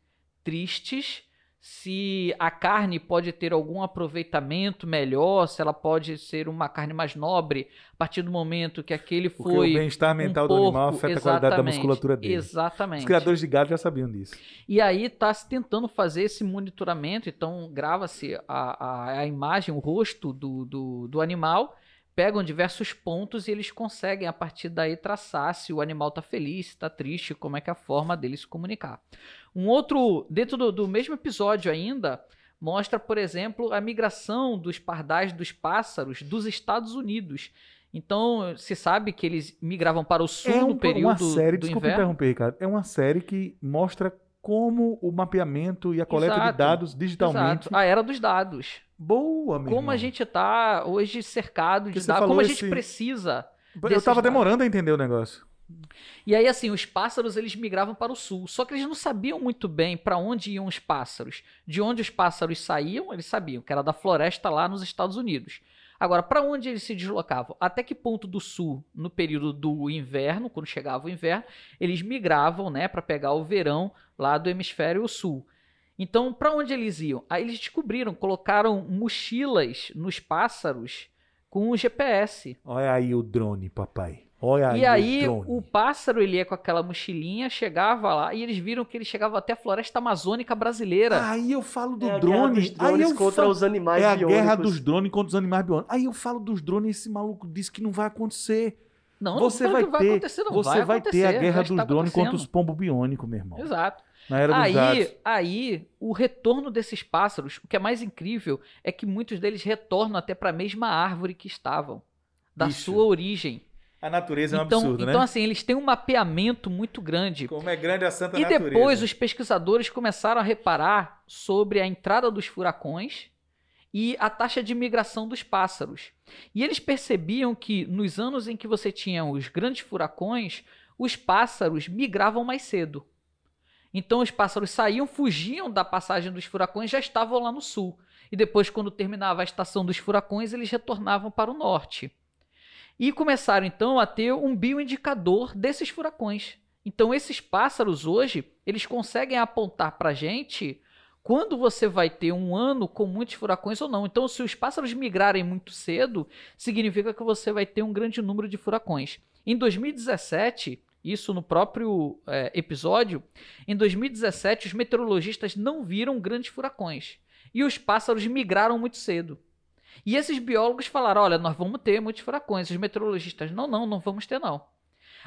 tristes, se a carne pode ter algum aproveitamento melhor, se ela pode ser uma carne mais nobre a partir do momento que aquele Porque foi o bem-estar um mental do animal porco, afeta a qualidade da musculatura dele. Exatamente. Os criadores de gado já sabiam disso. E aí está se tentando fazer esse monitoramento, então grava-se a, a, a imagem, o rosto do, do, do animal, pegam diversos pontos e eles conseguem a partir daí traçar se o animal está feliz, está triste, como é que é a forma dele se comunicar. Um outro, dentro do, do mesmo episódio ainda, mostra, por exemplo, a migração dos pardais dos pássaros dos Estados Unidos. Então, se sabe que eles migravam para o sul é um- no período uma série, do desculpa inverno. interromper, Ricardo. É uma série que mostra como o mapeamento e a coleta de Exato, dados digitalmente. Exato. A era dos dados. Boa, meu como a irmão. gente está hoje cercado de dados, como a gente esse- precisa. Eu desses tava dados. demorando a entender o negócio. E aí, assim, os pássaros eles migravam para o sul. Só que eles não sabiam muito bem para onde iam os pássaros. De onde os pássaros saíam, eles sabiam, que era da floresta lá nos Estados Unidos. Agora, para onde eles se deslocavam? Até que ponto do sul, no período do inverno, quando chegava o inverno, eles migravam, né, para pegar o verão lá do hemisfério sul. Então, para onde eles iam? Aí eles descobriram, colocaram mochilas nos pássaros com o GPS. Olha aí o drone, papai. Olha aí, E aí o o pássaro ele ia com aquela mochilinha, chegava lá e eles viram que ele chegava até a floresta amazônica brasileira. Aí eu falo do É a guerra drone. dos drones aí eu contra falo... os animais É a guerra biônicos. dos drones contra os animais biônicos. Aí eu falo dos drones e esse maluco disse que não vai acontecer. não, você não vai ter, acontecer, não você vai, vai, acontecer, ter a guerra dos drones contra os pombos biônicos, meu irmão. Exato. Na era Aí, dados. aí, o retorno desses pássaros, o que é mais incrível é que muitos deles retornam até para a mesma árvore que estavam, da Bicho, sua origem. A natureza é um então, absurdo, então né? assim, eles têm um mapeamento muito grande. Como é grande a santa E natureza. depois os pesquisadores começaram a reparar sobre a entrada dos furacões e a taxa de migração dos pássaros. E eles percebiam que nos anos em que você tinha os grandes furacões, os pássaros migravam mais cedo. Então os pássaros saíam, fugiam da passagem dos furacões, já estavam lá no sul. E depois, quando terminava a estação dos furacões, eles retornavam para o norte. E começaram então a ter um bioindicador desses furacões. Então esses pássaros hoje, eles conseguem apontar para a gente quando você vai ter um ano com muitos furacões ou não. Então se os pássaros migrarem muito cedo, significa que você vai ter um grande número de furacões. Em 2017, isso no próprio é, episódio, em 2017 os meteorologistas não viram grandes furacões. E os pássaros migraram muito cedo. E esses biólogos falaram: olha, nós vamos ter muitos furacões. Os meteorologistas, não, não, não vamos ter, não.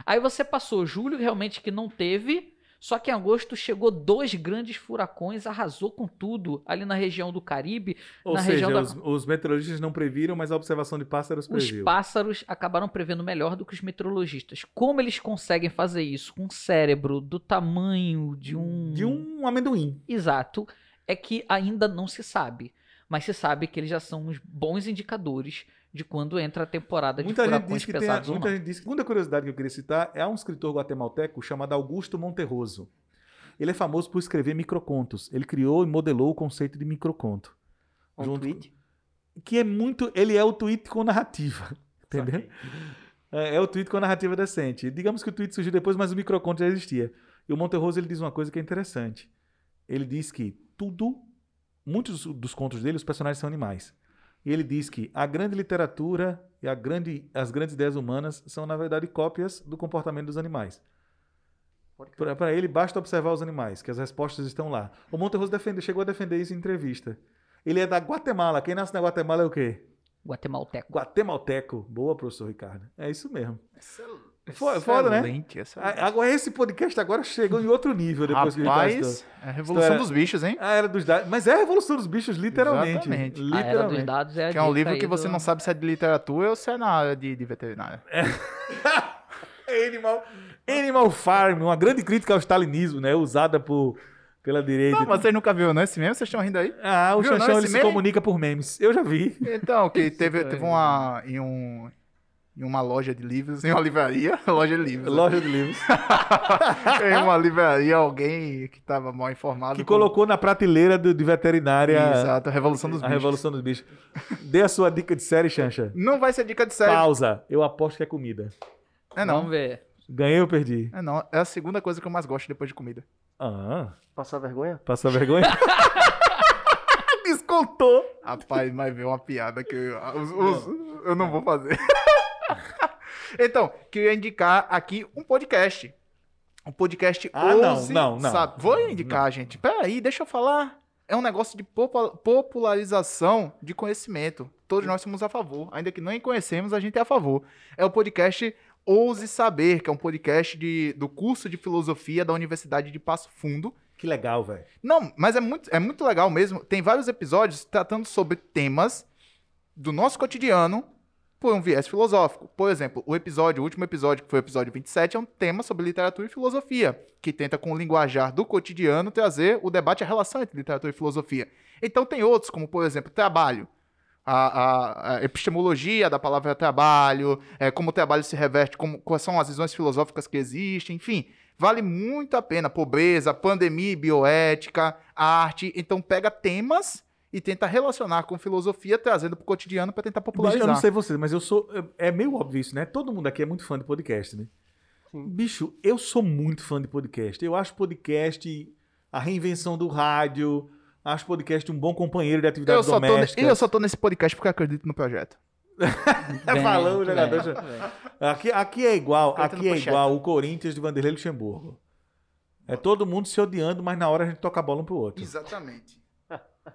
Aí você passou julho, realmente, que não teve. Só que em agosto chegou dois grandes furacões, arrasou com tudo ali na região do Caribe. Ou na seja, região da- os, os meteorologistas não previram, mas a observação de pássaros Os previu. pássaros acabaram prevendo melhor do que os meteorologistas. Como eles conseguem fazer isso com um cérebro do tamanho de um. De um amendoim. Exato. É que ainda não se sabe. Mas se sabe que eles já são uns bons indicadores de quando entra a temporada de Muita gente, furacões diz que tem, a- pesados ou muita gente diz que. Segunda curiosidade que eu queria citar é um escritor guatemalteco chamado Augusto Monterroso. Ele é famoso por escrever microcontos. Ele criou e modelou o conceito de microconto. Um Junto tweet. que é muito. Ele é o tweet com narrativa. Entendeu? É, é o tweet com narrativa decente. Digamos que o tweet surgiu depois, mas o microconto já existia. E o Monterroso ele diz uma coisa que é interessante. Ele diz que tudo, muitos dos contos dele, os personagens são animais. E ele diz que a grande literatura e a grande, as grandes ideias humanas são, na verdade, cópias do comportamento dos animais. Para ele, basta observar os animais, que as respostas estão lá. O Monterroso defende, chegou a defender isso em entrevista. Ele é da Guatemala. Quem nasce na Guatemala é o quê? Guatemalteco. Guatemalteco. Boa, professor Ricardo. É isso mesmo. Fo- foda, né? Excelente. A- Agora, esse podcast agora chegou em outro nível depois que o Ricardo Rapaz, citou. é a revolução História- dos bichos, hein? A Era dos Dados. Mas é a Revolução dos Bichos, literalmente. Exatamente. A Era dos Literalmente. Dados é a Que é um livro que você do- não sabe se é de literatura ou se é na área de, de veterinária. Animal, Animal Farm, uma grande crítica ao stalinismo, né? Usada por, pela direita. Não, mas vocês nunca viram, não? Esse meme? Vocês estão rindo aí? Ah, o Xaxão ele se meme? comunica por memes. Eu já vi. Então, que teve, teve uma. Em, um, em uma loja de livros, em uma livraria, loja de livros. Loja de livros. em uma livraria, alguém que tava mal informado. Que com- colocou na prateleira do- de veterinária Exato, a Revolução dos a Bichos. Revolução dos Bichos. Dê a sua dica de série, Xancha. Não vai ser dica de série. Pausa. Eu aposto que é comida. É não. Vamos ver. Ganhei ou perdi? É não. É a segunda coisa que eu mais gosto depois de comida. Ah, Passar vergonha? passou vergonha? Descontou. Rapaz, mas veio uma piada que eu, os- os- eu não vou fazer. Então, queria indicar aqui um podcast. Um podcast Ah, não, Ouse não, não. Sabe. Vou indicar, gente. Peraí, deixa eu falar. É um negócio de popu- popularização de conhecimento. Todos nós somos a favor. Ainda que nem conhecemos, a gente é a favor. É o podcast Ouse Saber, que é um podcast de, do curso de filosofia da Universidade de Passo Fundo. Que legal, velho. Não, mas é muito, é muito legal mesmo. Tem vários episódios tratando sobre temas do nosso cotidiano por um viés filosófico. Por exemplo, o episódio, o último episódio, que foi o episódio 27, é um tema sobre literatura e filosofia, que tenta com o linguajar do cotidiano trazer o debate, a relação entre literatura e filosofia. Então tem outros, como por exemplo, trabalho. A, a- a epistemologia da palavra trabalho, é, como o trabalho se reverte, como, quais são as visões filosóficas que existem, enfim. Vale muito a pena. Pobreza, pandemia, bioética, arte. Então pega temas e tenta relacionar com filosofia, trazendo para o cotidiano para tentar Bicho, popularizar. eu não sei vocês, mas eu sou. É meio óbvio isso, né? Todo mundo aqui é muito fã de podcast, né? Sim. Bicho, eu sou muito fã de podcast. Eu acho podcast a reinvenção do rádio. Acho podcast um bom companheiro de Eu atividades só, tô, ne- e eu só tô nesse podcast porque eu acredito no projeto. É Bem, falando, bem, jogador. bem. Aqui, aqui é igual, aqui é igual o Corinthians de Vanderlei Luxemburgo. É todo mundo se odiando, mas na hora a gente toca a bola um pro outro. Exatamente.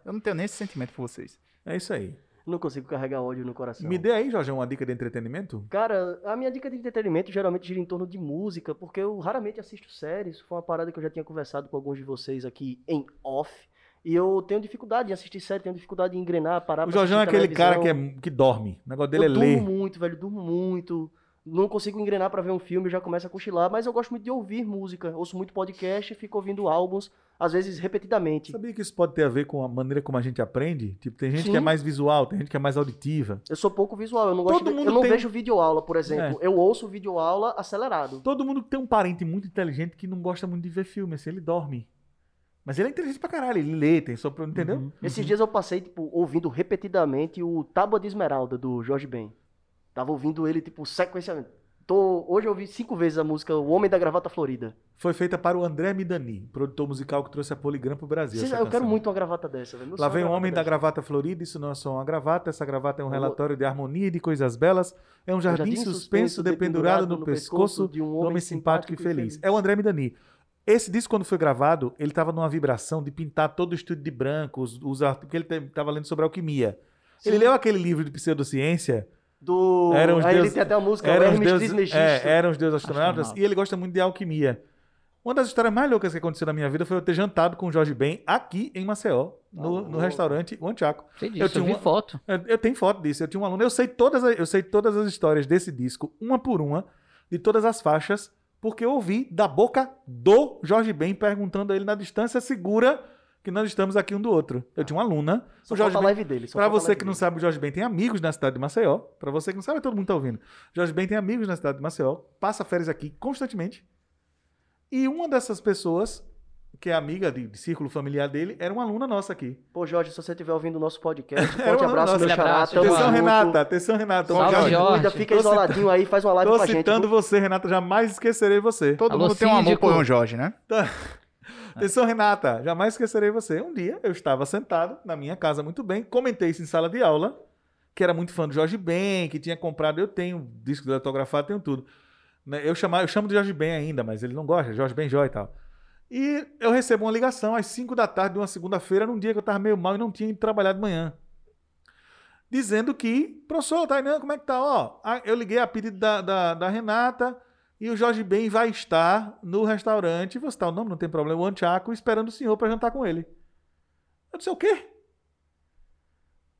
Eu não tenho nem esse sentimento por vocês. É isso aí. Não consigo carregar ódio no coração. Me dê aí, Jorge, uma dica de entretenimento. Cara, a minha dica de entretenimento geralmente gira em torno de música, porque eu raramente assisto séries. Foi uma parada que eu já tinha conversado com alguns de vocês aqui em off. E eu tenho dificuldade em assistir série, tenho dificuldade em engrenar, parar O Jorge é aquele cara que, televisão. é, que dorme. O negócio dele eu é ler. durmo muito, velho, durmo muito. Não consigo engrenar pra ver um filme, já começa a cochilar, mas eu gosto muito de ouvir música. Ouço muito podcast e fico ouvindo álbuns, às vezes repetidamente. Sabia que isso pode ter a ver com a maneira como a gente aprende? Tipo, tem gente Sim. que é mais visual, tem gente que é mais auditiva. Eu sou pouco visual, eu não gosto Todo de, mundo eu não tem- É. vejo videoaula, por exemplo. Eu ouço videoaula acelerado. Todo mundo tem um parente muito inteligente que não gosta muito de ver filme, assim, ele dorme. Mas ele é inteligente pra caralho, ele lê, tem só pra. Entendeu? Uhum. Esses dias eu passei, tipo, ouvindo repetidamente o Tábua de Esmeralda, do Jorge Ben. Tava ouvindo ele, tipo, sequencialmente. Tô... Hoje eu ouvi cinco vezes a música O Homem da Gravata Florida. Foi feita para o André Midani, produtor musical que trouxe a Poligram pro Brasil. Vocês- essa eu quero canção. muito uma gravata dessa, velho. Lá é vem o homem da dessa. gravata florida, isso não é só uma gravata, essa gravata é um relatório de harmonia e de coisas belas, é um jardim, suspenso, dependurado no pescoço de um do homem simpático e feliz. É o André Midani. Esse disco, quando foi gravado, ele tava numa vibração de pintar todo o estúdio de branco, os, os porque ele te- tava lendo sobre alquimia. Ele Sim. leu aquele livro de pseudociência. Do... Eram os Aí ele tem até a música, Eram o os Hermes deuses, Trismegisto. é, eram os deuses astronautas. Astronauta. E ele gosta muito de alquimia. Uma das histórias mais loucas que aconteceu na minha vida foi eu ter jantado com o Jorge Ben aqui em Maceió, no, no louco. restaurante O Antiaco. Sei Eu disso, eu, tinha vi uma- foto. Eu, eu tenho foto disso. Eu tinha um aluno. Eu sei todas, as- eu sei todas as histórias desse disco, uma por uma, de todas as faixas, porque eu ouvi da boca do Jorge Ben perguntando a ele na distância segura que nós estamos aqui um do outro. Eu tinha uma aluna. Só o Jorge Ben, live dele. só Pra falta a você que não dele. sabe, o Jorge Ben tem amigos na cidade de Maceió. Pra você que não sabe, todo mundo tá ouvindo. Jorge Ben tem amigos na cidade de Maceió, passa férias aqui constantemente. E uma dessas pessoas, que é amiga de, de círculo familiar dele, era uma aluna nossa aqui. Pô, Jorge, se você estiver ouvindo o nosso podcast, forte abraço, meu xará. Atenção. Renata. Atenção, Renata. Salve, Jorge, Jorge. Cuida, fica Tô isoladinho aí, faz uma live Tô pra gente. citando você, Renata. Jamais esquecerei você. Todo Alô, mundo tem um amor por um Jorge, né? Atenção, Renata. Jamais esquecerei você. Um dia eu estava sentado na minha casa muito bem, comentei isso em sala de aula, que era muito fã do Jorge Ben, que tinha comprado. Eu tenho disco de autografado, tenho tudo. Né, Eu, eu chamo de Jorge Ben ainda, mas ele não gosta, Jorge Ben Jó e tal. E eu recebo uma ligação às 5 da tarde de uma segunda-feira, num dia que eu estava meio mal e não tinha ido trabalhar de manhã. Dizendo que, professor, Tainan, como é que tá? Ó, eu liguei a pedido da, da, da Renata e o Jorge Ben vai estar no restaurante, vou citar o nome, não tem problema, o Antiaco, esperando o senhor para jantar com ele. Eu disse, o quê?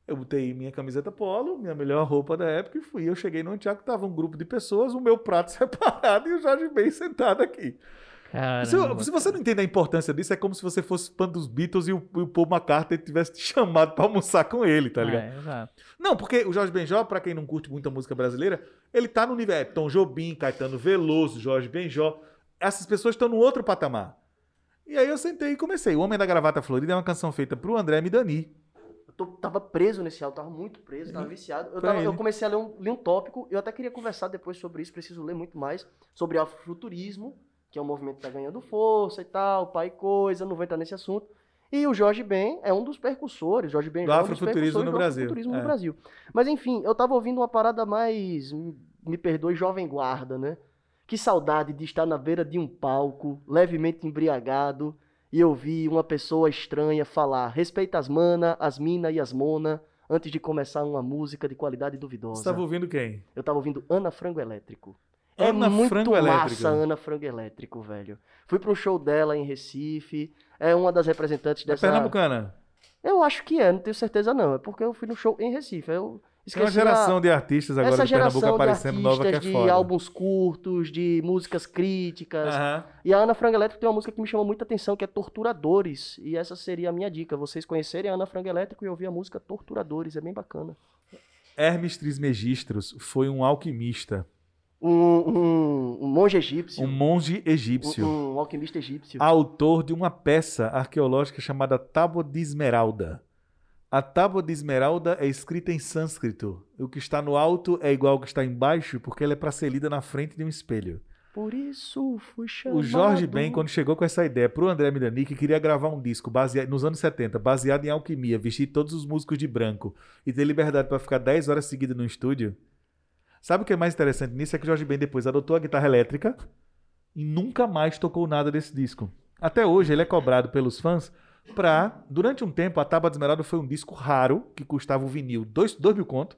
Eu botei minha camiseta polo, minha melhor roupa da época e fui. Eu cheguei no Antiaco, tava um grupo de pessoas, o meu prato separado e o Jorge Ben sentado aqui. Se, Caramba. se você não entende a importância disso, é como se você fosse fã dos Beatles e o, e o Paul McCartney tivesse te chamado para almoçar com ele, tá ligado? É, exato. Não, porque o Jorge Benjó, pra quem não curte muito a música brasileira, ele tá no nível. É, Tom Jobim, Caetano Veloso, Jorge Benjó. Essas pessoas estão no outro patamar. E aí eu sentei e comecei. O Homem da Gravata Florida é uma canção feita pro André Midani. Eu tô- tava preso nesse álbum, tava muito preso, tava viciado. Eu, tava- eu comecei a ler um, ler um tópico, eu até queria conversar depois sobre isso, preciso ler muito mais, sobre afrofuturismo, que é um movimento que tá ganhando força e tal, pai e coisa, não vou entrar nesse assunto. E o Jorge Ben é um dos percussores, Jorge Ben Do é um afrofuturismo no do Brasil, afrofuturismo é. no Brasil. Mas enfim, eu tava ouvindo uma parada mais, me perdoe, jovem guarda, né? Que saudade de estar na beira de um palco, levemente embriagado, e ouvir uma pessoa estranha falar respeita as mana, as mina e as mona, antes de começar uma música de qualidade duvidosa. Você tava ouvindo quem? Eu tava ouvindo Ana Frango Elétrico. Ana é muito Frango massa Elétrica. Ana Frango Elétrico, velho. Fui pro show dela em Recife. É uma das representantes É dessa. Pernambucana. Eu acho que é, não tenho certeza não. É porque eu fui no show em Recife. Eu Tem uma esqueci geração a... de artistas agora essa de Pernambuco geração de aparecendo artistas nova que é de foda. álbuns curtos, de músicas críticas. Aham. E a Ana Frango Elétrico tem uma música que me chama muita atenção, que é Torturadores. E essa seria a minha dica. Vocês conhecerem a Ana Frango Elétrico e ouvir a música Torturadores. É bem bacana. Hermes Trismegistros foi um alquimista, Um, um, um monge egípcio. um monge egípcio. Um, um alquimista egípcio. autor de uma peça arqueológica chamada Tábua de Esmeralda. A Tábua de Esmeralda é escrita em sânscrito. O que está no alto é igual ao que está embaixo, porque ela é para ser lida na frente de um espelho. Por isso fui chamado. O Jorge Ben, quando chegou com essa ideia pro André Midani, que queria gravar um disco baseado, nos anos 70, baseado em alquimia, vestir todos os músicos de branco e ter liberdade para ficar 10 horas seguidas no estúdio, sabe o que é mais interessante nisso? É que Jorge Ben depois adotou a guitarra elétrica e nunca mais tocou nada desse disco. Até hoje ele é cobrado pelos fãs pra... Durante um tempo, a Tábua de Esmeralda foi um disco raro, que custava o vinil 2 mil conto,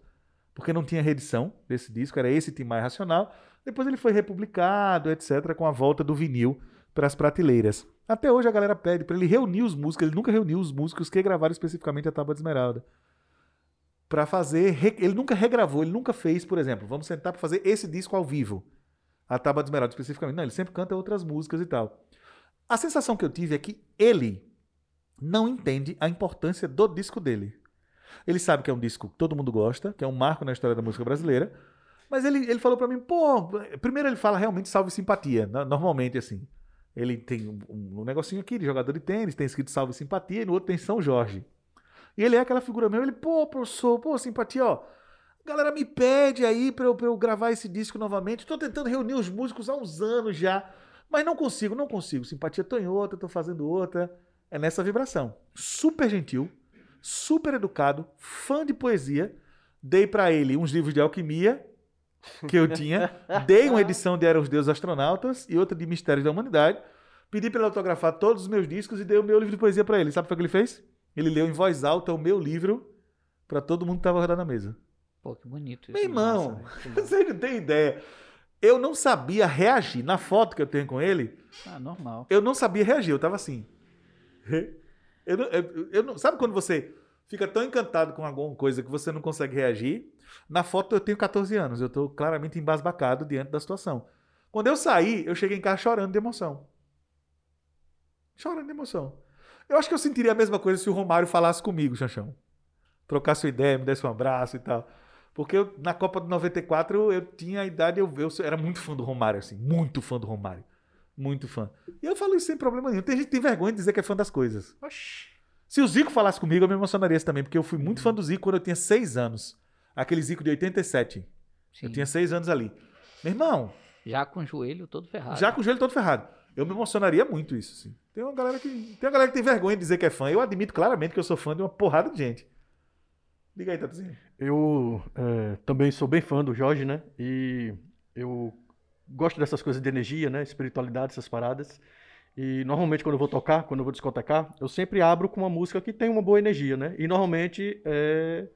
porque não tinha reedição desse disco, era esse Tim Mais Racional. Depois ele foi republicado, etc., com a volta do vinil para as prateleiras. Até hoje a galera pede para ele reunir os músicos, ele nunca reuniu os músicos que gravaram especificamente a Tábua de Esmeralda. Para fazer. Ele nunca regravou, ele nunca fez, por exemplo, vamos sentar para fazer esse disco ao vivo. A Tábua de Esmeralda especificamente. Não, ele sempre canta outras músicas e tal. A sensação que eu tive é que ele não entende a importância do disco dele. Ele sabe que é um disco que todo mundo gosta, que é um marco na história da música brasileira. Mas ele, ele falou pra mim, pô, primeiro ele fala realmente salve simpatia, no- normalmente assim. Ele tem um, um negocinho aqui de jogador de tênis, tem escrito salve simpatia, e no outro tem São Jorge. E ele é aquela figura mesmo, ele, pô, professor, pô, simpatia, ó. A galera me pede aí pra eu, pra eu gravar esse disco novamente. Tô tentando reunir os músicos há uns anos já, mas não consigo, não consigo. Simpatia, tô em outra, tô fazendo outra. É nessa vibração. Super gentil, super educado, fã de poesia. Dei pra ele uns livros de alquimia que eu tinha. Dei uma edição de Eram os Deuses Astronautas e outra de Mistérios da Humanidade. Pedi pra ele autografar todos os meus discos e dei o meu livro de poesia pra ele. Sabe o que ele fez? Ele leu em voz alta o meu livro Pra todo mundo que tava rodando a mesa. Pô, que bonito isso. Meu irmão, velho. você não tem ideia. Eu não sabia reagir. Na foto que eu tenho com ele, Ah, normal. eu não sabia reagir. Eu tava assim. Eu não, eu- eu não- sabe quando você fica tão encantado com alguma coisa que você não consegue reagir? Na foto eu tenho 14 anos. Eu tô claramente embasbacado diante da situação. Quando eu saí, eu cheguei em casa chorando de emoção. Chorando de emoção. Eu acho que eu sentiria a mesma coisa se o Romário falasse comigo, Chanchão. Trocasse uma ideia, me desse um abraço e tal. Porque eu, na Copa de 94 eu tinha a idade, eu, eu era muito fã do Romário, assim, muito fã do Romário. Muito fã. E eu falo isso sem problema nenhum. Tem gente que tem vergonha de dizer que é fã das coisas. Oxi. Se o Zico falasse comigo, eu me emocionaria também, porque eu fui muito fã do Zico quando eu tinha seis anos. Aquele Zico de 87. Sim. Eu tinha seis anos ali. Meu irmão, Já com o joelho todo ferrado. já com o joelho todo ferrado. Eu me emocionaria muito isso, assim. Tem uma galera que tem uma galera que tem vergonha de dizer que é fã. Eu admito claramente que eu sou fã de uma porrada de gente. Diga aí, Tatuzinho. Eu é, também sou bem fã do Jorge, né? E eu gosto dessas coisas de energia, né? Espiritualidade, essas paradas. E normalmente quando eu vou tocar, quando eu vou discotecar, eu sempre abro com uma música que tem uma boa energia, né? E normalmente é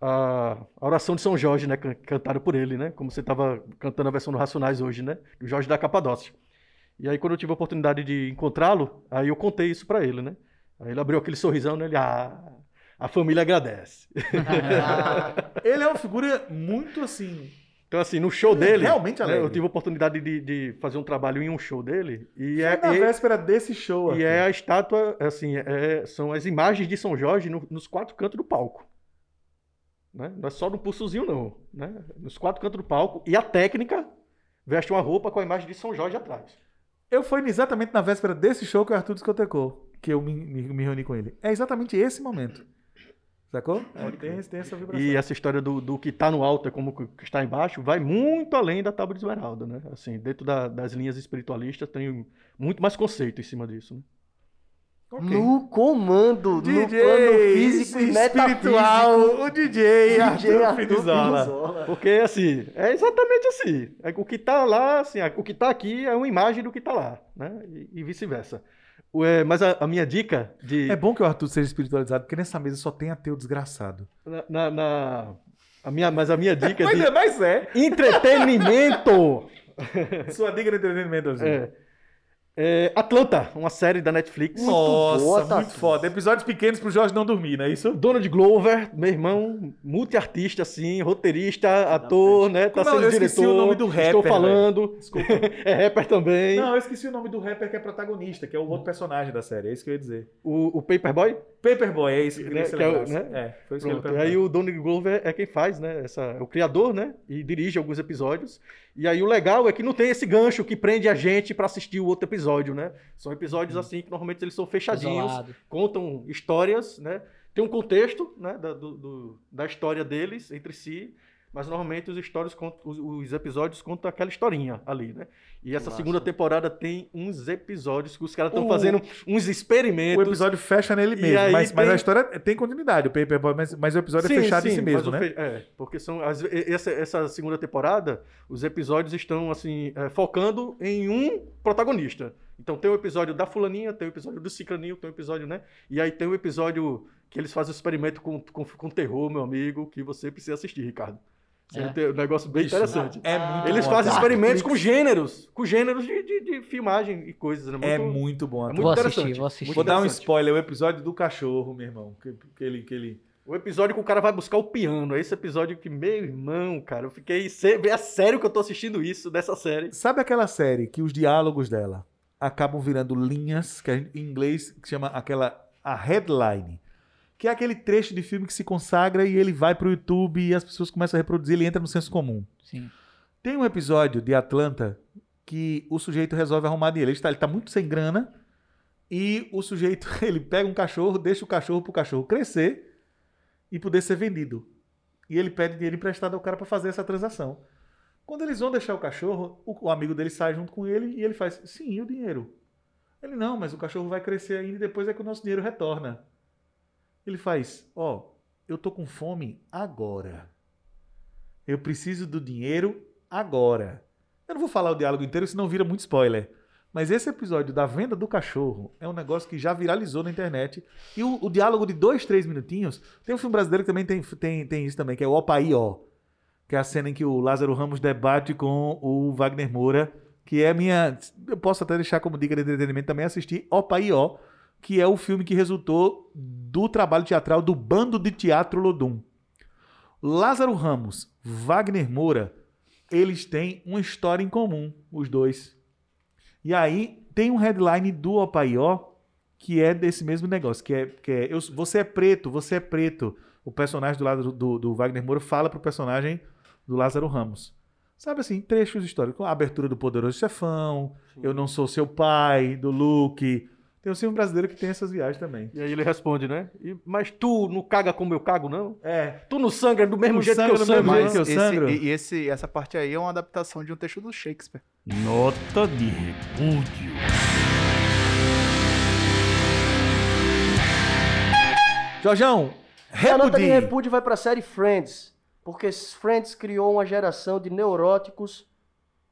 a, oração de São Jorge, né? can- Cantada por ele, né? Como você estava cantando a versão do Racionais hoje, né? Do Jorge da Capadócia. E aí quando eu tive a oportunidade de encontrá-lo, aí eu contei isso pra ele, né? Aí ele abriu aquele sorrisão, né? Ele, ah, a família agradece. Ele é uma figura muito assim. Então, assim, no show Ele é dele. realmente né, eu tive a oportunidade de, de fazer um trabalho em um show dele. E, Foi é, na e- véspera desse show. e Arthur. é a estátua, assim, é- são as imagens de São Jorge no- nos quatro cantos do palco. Né? Não é só no pulsozinho, não. Né? Nos quatro cantos do palco. E a técnica veste uma roupa com a imagem de São Jorge atrás. Eu fui exatamente na véspera desse show que o Arthur discotecou, que eu me, me, reuni com ele. É exatamente esse momento. Sacou? É, tem, tem essa vibração. E essa história do, do que está no alto é como o que está embaixo vai muito além da tábua de esmeralda, né? Assim, dentro da- das linhas espiritualistas tem muito mais conceito em cima disso, né? Ok. No comando, no plano DJ físico e espiritual, o DJ, Arthur, DJ Arthur Pinizola. Pinizola. Porque, assim, é exatamente assim. É, o que tá lá, assim, o que tá aqui é uma imagem do que tá lá, né? E, e vice-versa. O, é, mas a, a minha dica de... É bom que o Arthur seja espiritualizado, porque nessa mesa só tem ateu desgraçado. Na, na- na- a minha, mas a minha dica Mas, de é, mas é. entretenimento Sua dica de entretenimento, Arthur. é, é Atlanta, uma série da Netflix. Nossa, boa, muito foda. Episódios pequenos pro Jorge não dormir, não é isso? Donald Glover, meu irmão, multiartista, assim, roteirista, ator, né? Tá Como sendo eu esqueci diretor. o nome do rapper, Estou velho. falando. Desculpa. é rapper também. Não, eu esqueci o nome do rapper que é protagonista, que é o outro personagem da série. É isso que eu ia dizer. O, o Paperboy. Paperboy, é isso que eu queria Né, que é né? É, foi isso que ele Pronto. E aí o Donald Glover é quem faz, né? Essa, é o criador, né? E dirige alguns episódios. E aí o legal é que não tem esse gancho que prende a gente pra assistir o outro episódio, né? São episódios assim que normalmente eles são fechadinhos, Isolado. contam histórias, né? Tem um contexto, né? Da, do- do- da história deles entre si. Mas normalmente os, os, os episódios contam aquela historinha ali, né? E essa Massa. segunda temporada tem uns episódios que os caras estão O- fazendo uns O experimentos. episódio fecha nele mesmo, mas, mas tem- a história tem continuidade, o Paperboy, mas, mas o episódio é Sim, fechado em sim, si mas mesmo, o né? fe- É, porque são as- essa, essa segunda temporada, os episódios estão assim é, focando em um protagonista. Então tem o episódio da fulaninha, tem o episódio do ciclaninho, tem o episódio, né? E aí tem o episódio que eles fazem o experimento com, com, com terror, meu amigo, que você precisa assistir, Ricardo. É. um negócio bem Bicho, interessante. É muito Eles bom. fazem experimentos com gêneros, com gêneros de, de, de filmagem e coisas, né? É Muito- muito bom. é muito Vou interessante. assistir, vou assistir. Vou dar um spoiler, o episódio do cachorro, meu irmão. Que, que ele, que ele... O episódio que o cara vai buscar o piano. Esse episódio que, meu irmão, cara, eu fiquei. É sério que eu tô assistindo isso dessa série. Sabe aquela série que os diálogos dela acabam virando linhas, que a gente- em inglês que chama aquela a headline, que é aquele trecho de filme que se consagra e ele vai pro YouTube e as pessoas começam a reproduzir, ele entra no senso comum. Sim. Tem um episódio de Atlanta que o sujeito resolve arrumar dinheiro. Ele está, ele tá muito sem grana e o sujeito ele pega um cachorro, deixa o cachorro pro cachorro crescer e poder ser vendido. E ele pede dinheiro emprestado ao cara para fazer essa transação. Quando eles vão deixar o cachorro, o, o amigo dele sai junto com ele e ele faz: Sim, e o dinheiro? Ele não, mas o cachorro vai crescer ainda e depois é que o nosso dinheiro retorna. Ele faz: Ó, eu tô com fome agora. Eu preciso do dinheiro agora. Eu não vou falar o diálogo inteiro, senão vira muito spoiler. Mas esse episódio da venda do cachorro é um negócio que já viralizou na internet. E o, o diálogo de dois, três minutinhos. Tem um filme brasileiro que também tem, tem, tem isso também, que é o Opaí Ó. Que é a cena em que o Lázaro Ramos debate com o Wagner Moura. Que é minha. Eu posso até deixar como dica de entretenimento também assistir Opaí Ó. Que é o filme que resultou do trabalho teatral do Bando de Teatro Lodum. Lázaro Ramos, Wagner Moura, eles têm uma história em comum, os dois. E aí tem um headline do Opaió que é desse mesmo negócio, que é, que é eu, você é preto, você é preto. O personagem do lado do, do Wagner Moura fala pro personagem do Lázaro Ramos. Sabe assim, trechos históricos. A abertura do Poderoso Chefão, Eu Não Sou Seu Pai, do Luke. Tem um filme brasileiro que tem essas viagens também. E aí ele responde, né? E- mas tu não caga como eu cago, não? É. Tu não sangra do mesmo jeito que eu do mesmo sangro? jeito que eu esse, sangro. e, e esse, essa parte aí é uma adaptação de um texto do Shakespeare. Nota de repúdio. Jorjão, E a nota de repudie. repúdio vai pra série Friends. Porque Friends criou uma geração de neuróticos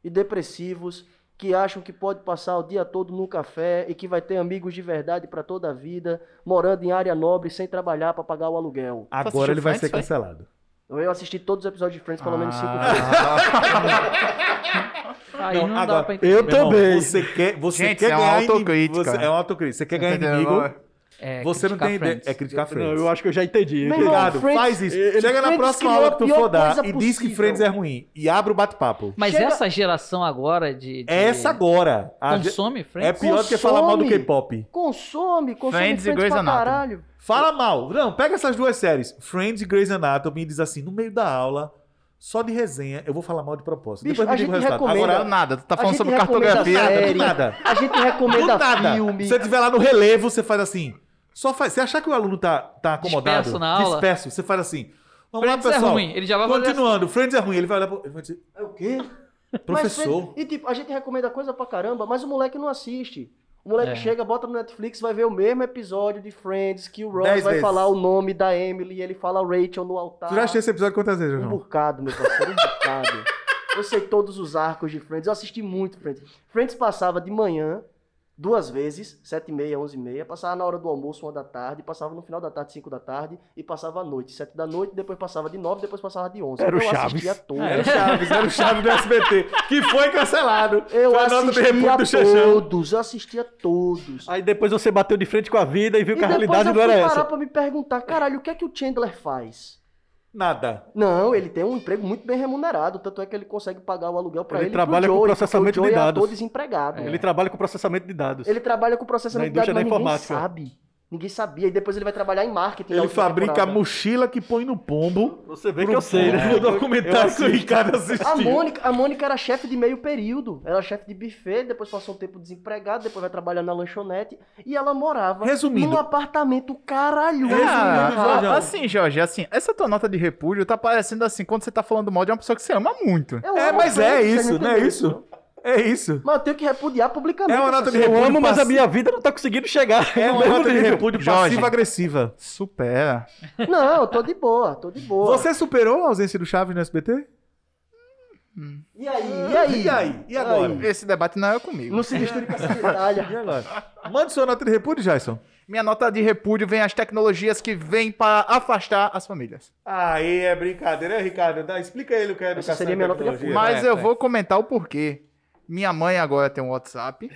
e depressivos que acham que pode passar o dia todo no café e que vai ter amigos de verdade pra toda a vida, morando em área nobre sem trabalhar pra pagar o aluguel. Agora ele vai Friends, ser foi? cancelado. Eu assisti todos os episódios de Friends pelo menos cinco Ah. vezes. Aí Não, não, agora, dá pra entender. eu também. Você quer, você Gente, quer é uma ganhar inimigo. autocrítica. Você, é uma autocrítica. Você quer ganhar inimigo, É, você não tem ideia. É criticar Não, Friends. eu acho que eu já entendi. Meu irmão, Obrigado, Friends- faz isso. ele- Chega na Friends próxima aula que tu for dar e diz que. Friends é ruim. E abre o bate-papo. Mas Chega- essa geração agora de. de- É essa agora. Consome é Friends? pior do que falar mal do Consome. K-pop. Consome, consome Friends Friends, e Grey's Anatomy. caralho. Fala mal. Não, pega essas duas séries. Friends e Grey's Anatomy e diz assim, no meio da aula, só de resenha, eu vou falar mal de propósito. Bicho, Depois me a diga o gente resultado. recomenda- Agora, nada, tu tá falando sobre cartografia. série, nada. A gente do recomenda nada. filme. Se você estiver lá no relevo, você faz assim. Só faz. Você achar que o aluno tá, tá acomodado? Disperso na aula? Disperso. Você faz assim. Vamos Friends lá, é pessoal. ruim. Ele já vai fazer Continuando. Friends é ruim. Ele vai olhar pro... Ele vai dizer, É o quê? professor. Mas, e tipo, a gente recomenda coisa pra caramba, mas o moleque não assiste. O moleque É. chega, bota no Netflix, vai ver o mesmo episódio de Friends, que o Ross Dez vai vezes. falar o nome da Emily e ele fala Rachel no altar. Tu já assistiu esse episódio quantas vezes, Um João? bocado, meu parceiro, um bocado. Eu sei todos os arcos de Friends. Eu assisti muito Friends. Friends passava de manhã, duas vezes, sete e meia, onze e meia. Passava na hora do almoço, uma da tarde. Passava no final da tarde, cinco da tarde. E passava à noite, sete da noite. Depois passava de nove, depois passava de onze. Era o eu Chaves. assistia todo. Era o Chaves, era o Chaves do SBT, que foi cancelado. Eu foi assistia do todos, eu assistia todos. Aí depois você bateu de frente com a vida e viu e que a depois realidade eu não fui era parar essa. pra me perguntar, caralho, o que é que o Chandler faz? Nada. Não, ele tem um emprego muito bem remunerado, tanto é que ele consegue pagar o aluguel pra Ele ele, trabalha pro com Joey, processamento Joey de é dados. ator desempregado. Ele trabalha com processamento de dados. Ele trabalha com processamento Na de dados, indústria mas da ninguém sabe. Ninguém sabia. E depois ele vai trabalhar em marketing. Ele fabrica a mochila que põe no pombo. Você vê que eu sei, né? O documentário Eu que o Ricardo assistiu. A Mônica, a Mônica era chefe de meio período. Ela era chefe de buffet, depois passou um tempo desempregada, depois vai trabalhar na lanchonete. E ela morava Resumindo. num apartamento caralhoso. Resumindo? Jorjão. Ah, assim, Jorge, assim, essa tua nota de repúdio tá parecendo assim, quando você tá falando mal de uma pessoa que você ama muito. Eu É, mas é vocês isso, não é isso? É isso. Mas eu tenho que repudiar publicamente. É uma nota de. Eu repúdio amo, mas a passivo. minha vida não tá conseguindo chegar. É no uma mesmo nota de nível. repúdio Jorge. passiva-agressiva. Supera. Não, eu tô de boa, tô de boa. Você superou a ausência do Chaves no SBT? E aí? E aí? E aí? E agora? Aí? Esse debate não é comigo. Não se misture com essa medalha. E agora? Mande sua nota de repúdio, Jason. Minha nota de repúdio vem as tecnologias que vêm para afastar as famílias. Aí é brincadeira, Ricardo? Dá, explica ele o que é educação seria minha nota de. Mas é, eu é. vou comentar o porquê. Minha mãe agora tem um WhatsApp.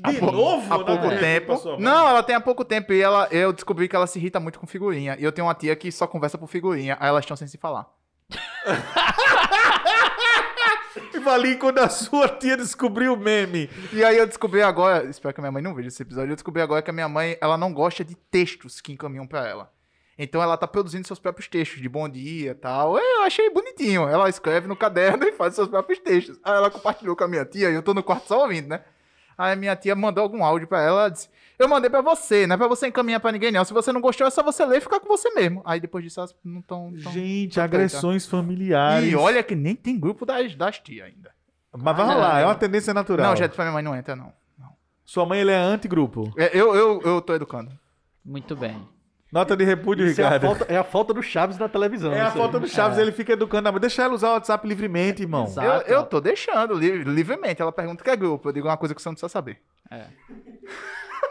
De novo? Há pouco não, tempo. Não, ela tem há pouco tempo e ela, eu descobri que ela se irrita muito com figurinha. E eu tenho uma tia que só conversa por figurinha. Aí elas estão sem se falar. E Valim, quando a sua tia descobriu o meme. E aí eu descobri agora, espero que a minha mãe não veja esse episódio, eu descobri agora que a minha mãe, ela não gosta de textos que encaminham pra ela. Então ela tá produzindo seus próprios textos de bom dia e tal. Eu achei bonitinho. Ela escreve no caderno e faz seus próprios textos. Aí ela compartilhou com a minha tia e eu tô no quarto só ouvindo, né? Aí a minha tia mandou algum áudio pra ela, ela disse: "Eu mandei pra você, não é pra você encaminhar pra ninguém não. Se você não gostou, é só você ler e ficar com você mesmo". Aí depois disso elas não estão Gente, Perfeito. agressões familiares. E olha que nem tem grupo das, das tias ainda. Mas vai rolar, é uma tendência natural. Não, gente, pra minha mãe não entra, não. Sua mãe ele é anti-grupo. É, Eu, eu, eu tô educando. Muito bem. Nota de repúdio, Isso é, a Ricardo. falta, é a falta do Chaves na televisão. É a falta aí. do Chaves, ele fica educando. a- Deixa ela usar o WhatsApp livremente, irmão. Exato. Eu, eu tô deixando li- livremente. Ela pergunta que é grupo. Eu digo uma coisa que você não precisa saber.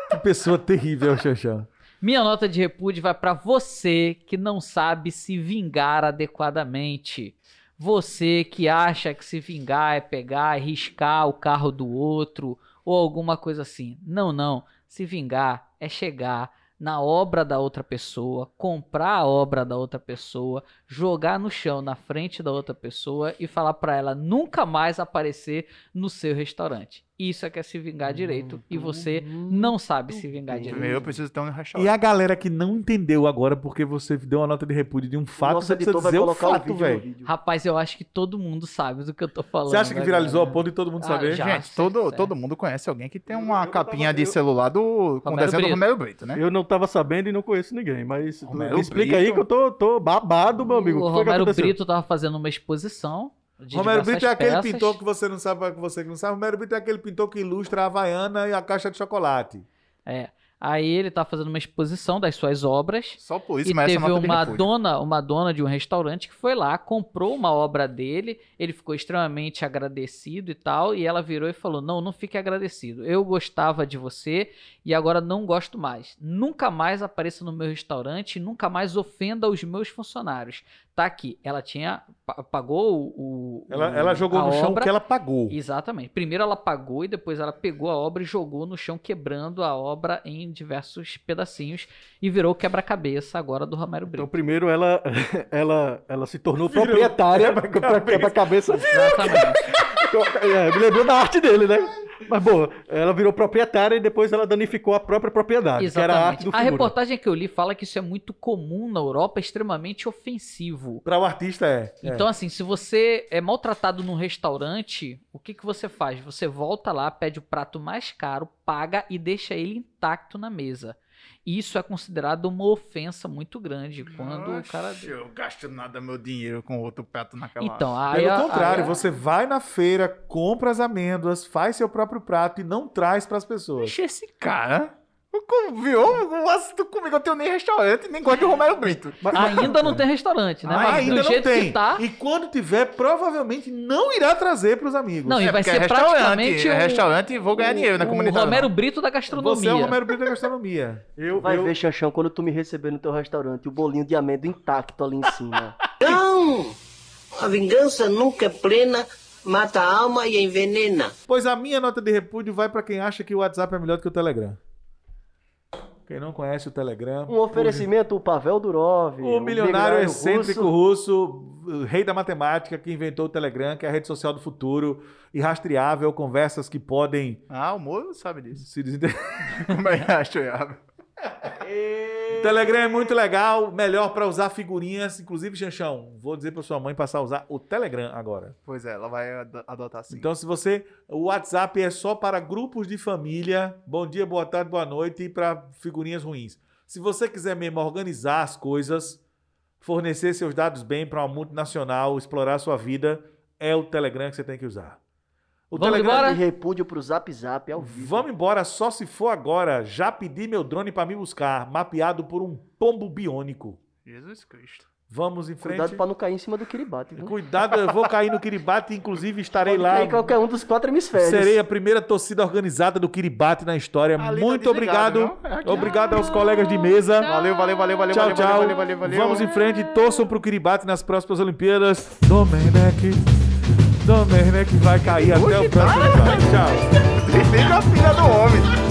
Que pessoa terrível, Xanxão. Minha nota de repúdio vai pra você que não sabe se vingar adequadamente. Você que acha que se vingar é pegar e riscar o carro do outro ou alguma coisa assim. Não, não. Se vingar é chegar na obra da outra pessoa, comprar a obra da outra pessoa, jogar no chão na frente da outra pessoa e falar pra ela nunca mais aparecer no seu restaurante. Isso é que é se vingar direito e você não sabe se vingar direito. Primeiro eu preciso ter um E restaurante. a galera que não entendeu agora porque você deu uma nota de repúdio de um fato, Nosso você precisa dizer o fato, velho. Rapaz, eu acho que todo mundo sabe do que eu tô falando. Você acha que né, viralizou a ponto de todo mundo Ah, saber? já. Gente, certo, todo, certo. todo mundo conhece alguém que tem uma capinha de celular do, com o Romero desenho do Brito. Romero Brito, né? Eu não tava sabendo e não conheço ninguém, mas Romero explica Brito. aí que eu tô, tô babado, meu amigo. O Romero? Brito tava fazendo uma exposição. De Romero Brito é aquele peças. pintor que você não sabe, que você que não sabe. Romero Brito é aquele pintor que ilustra a Havaiana e a caixa de chocolate. É. Aí ele tá fazendo uma exposição das suas obras. Só por isso, e mas teve uma dona, uma dona de um restaurante que foi lá, comprou uma obra dele, ele ficou extremamente agradecido e tal, e ela virou e falou: "Não, não fique agradecido. Eu gostava de você e agora não gosto mais. Nunca mais apareça no meu restaurante, nunca mais ofenda os meus funcionários." Tá aqui. Ela tinha pa- pagou o, Ela, o- ela jogou a no chão obra, que ela pagou. Exatamente. Primeiro ela pagou e depois ela pegou a obra e jogou no chão, quebrando a obra em diversos pedacinhos e virou o quebra-cabeça agora do Romero Então, Brito. primeiro ela, ela, ela se tornou Virou proprietária quebra-cabeça. Exatamente. É, me lembrou da arte dele, né? Mas, boa, ela virou proprietária e depois ela danificou a própria propriedade, que era a arte Exatamente. do A figura. reportagem que eu li fala que isso é muito comum na Europa, extremamente ofensivo. Para o artista é. é. Então, assim, se você é maltratado num restaurante, o que, que você faz? Você volta lá, pede o prato mais caro, paga e deixa ele intacto na mesa. Isso é considerado uma ofensa muito grande quando o cara. Oxe, Eu gasto nada meu dinheiro com outro prato naquela Então, aí Pelo a- contrário, a- você vai na feira, compra as amêndoas, faz seu próprio prato e não traz para as pessoas. Oxe, esse cara. O Viu? O assunto comigo, eu tenho nem restaurante, nem gosto de Romero Brito. Ainda não tem restaurante, né? Mas ainda do não jeito tem. que tá. E quando tiver, provavelmente não irá trazer para os amigos. Não, e É vai porque ser é restaurante, praticamente é o, restaurante e vou ganhar dinheiro na o comunidade. Romero não. Brito da gastronomia. Você é o Romero Brito da gastronomia. Eu, Vai eu- ver, Xanxão, quando tu me receber no teu restaurante, o bolinho de amêndoa intacto ali em cima. Não! A vingança nunca é plena, mata a alma e envenena. Pois a minha nota de repúdio vai para quem acha que o WhatsApp é melhor do que o Telegram. Quem não conhece o Telegram. Um oferecimento, o Pavel Durov. O milionário excêntrico russo. o rei da matemática, que inventou o Telegram, que é a rede social do futuro, irrastreável, conversas que podem Ah, o Moro sabe disso. se desinter... Como é eu? O Telegram é muito legal, melhor para usar figurinhas, inclusive, Chanchão, vou dizer para sua mãe passar a usar o Telegram agora. Pois é, ela vai ad- adotar sim. Então, se você. O WhatsApp é só para grupos de família. Bom dia, boa tarde, boa noite e para figurinhas ruins. Se você quiser mesmo organizar as coisas, fornecer seus dados bem para uma multinacional, explorar a sua vida, é o Telegram que você tem que usar. O Vamos Telegram. embora? De repúdio pro Zap Zap ao vivo. Vamos embora, só se for agora. Já pedi meu drone para me buscar, mapeado por um pombo biônico. Jesus Cristo. Vamos em frente. Cuidado pra não cair em cima do Kiribati, viu? Cuidado, eu vou cair no Kiribati, inclusive estarei Pode lá. cair em qualquer um dos quatro hemisférios. Serei a primeira torcida organizada do Kiribati na história. Ali tá Muito desligado, obrigado. É aqui. Obrigado aos colegas de mesa. Valeu, valeu, valeu, valeu, Tchau, valeu, tchau. valeu, valeu, valeu. Vamos em frente. Torçam pro Kiribati nas próximas Olimpíadas. Domenech. Domenech vai cair até o próximo. Tchau. Fica a filha do homem.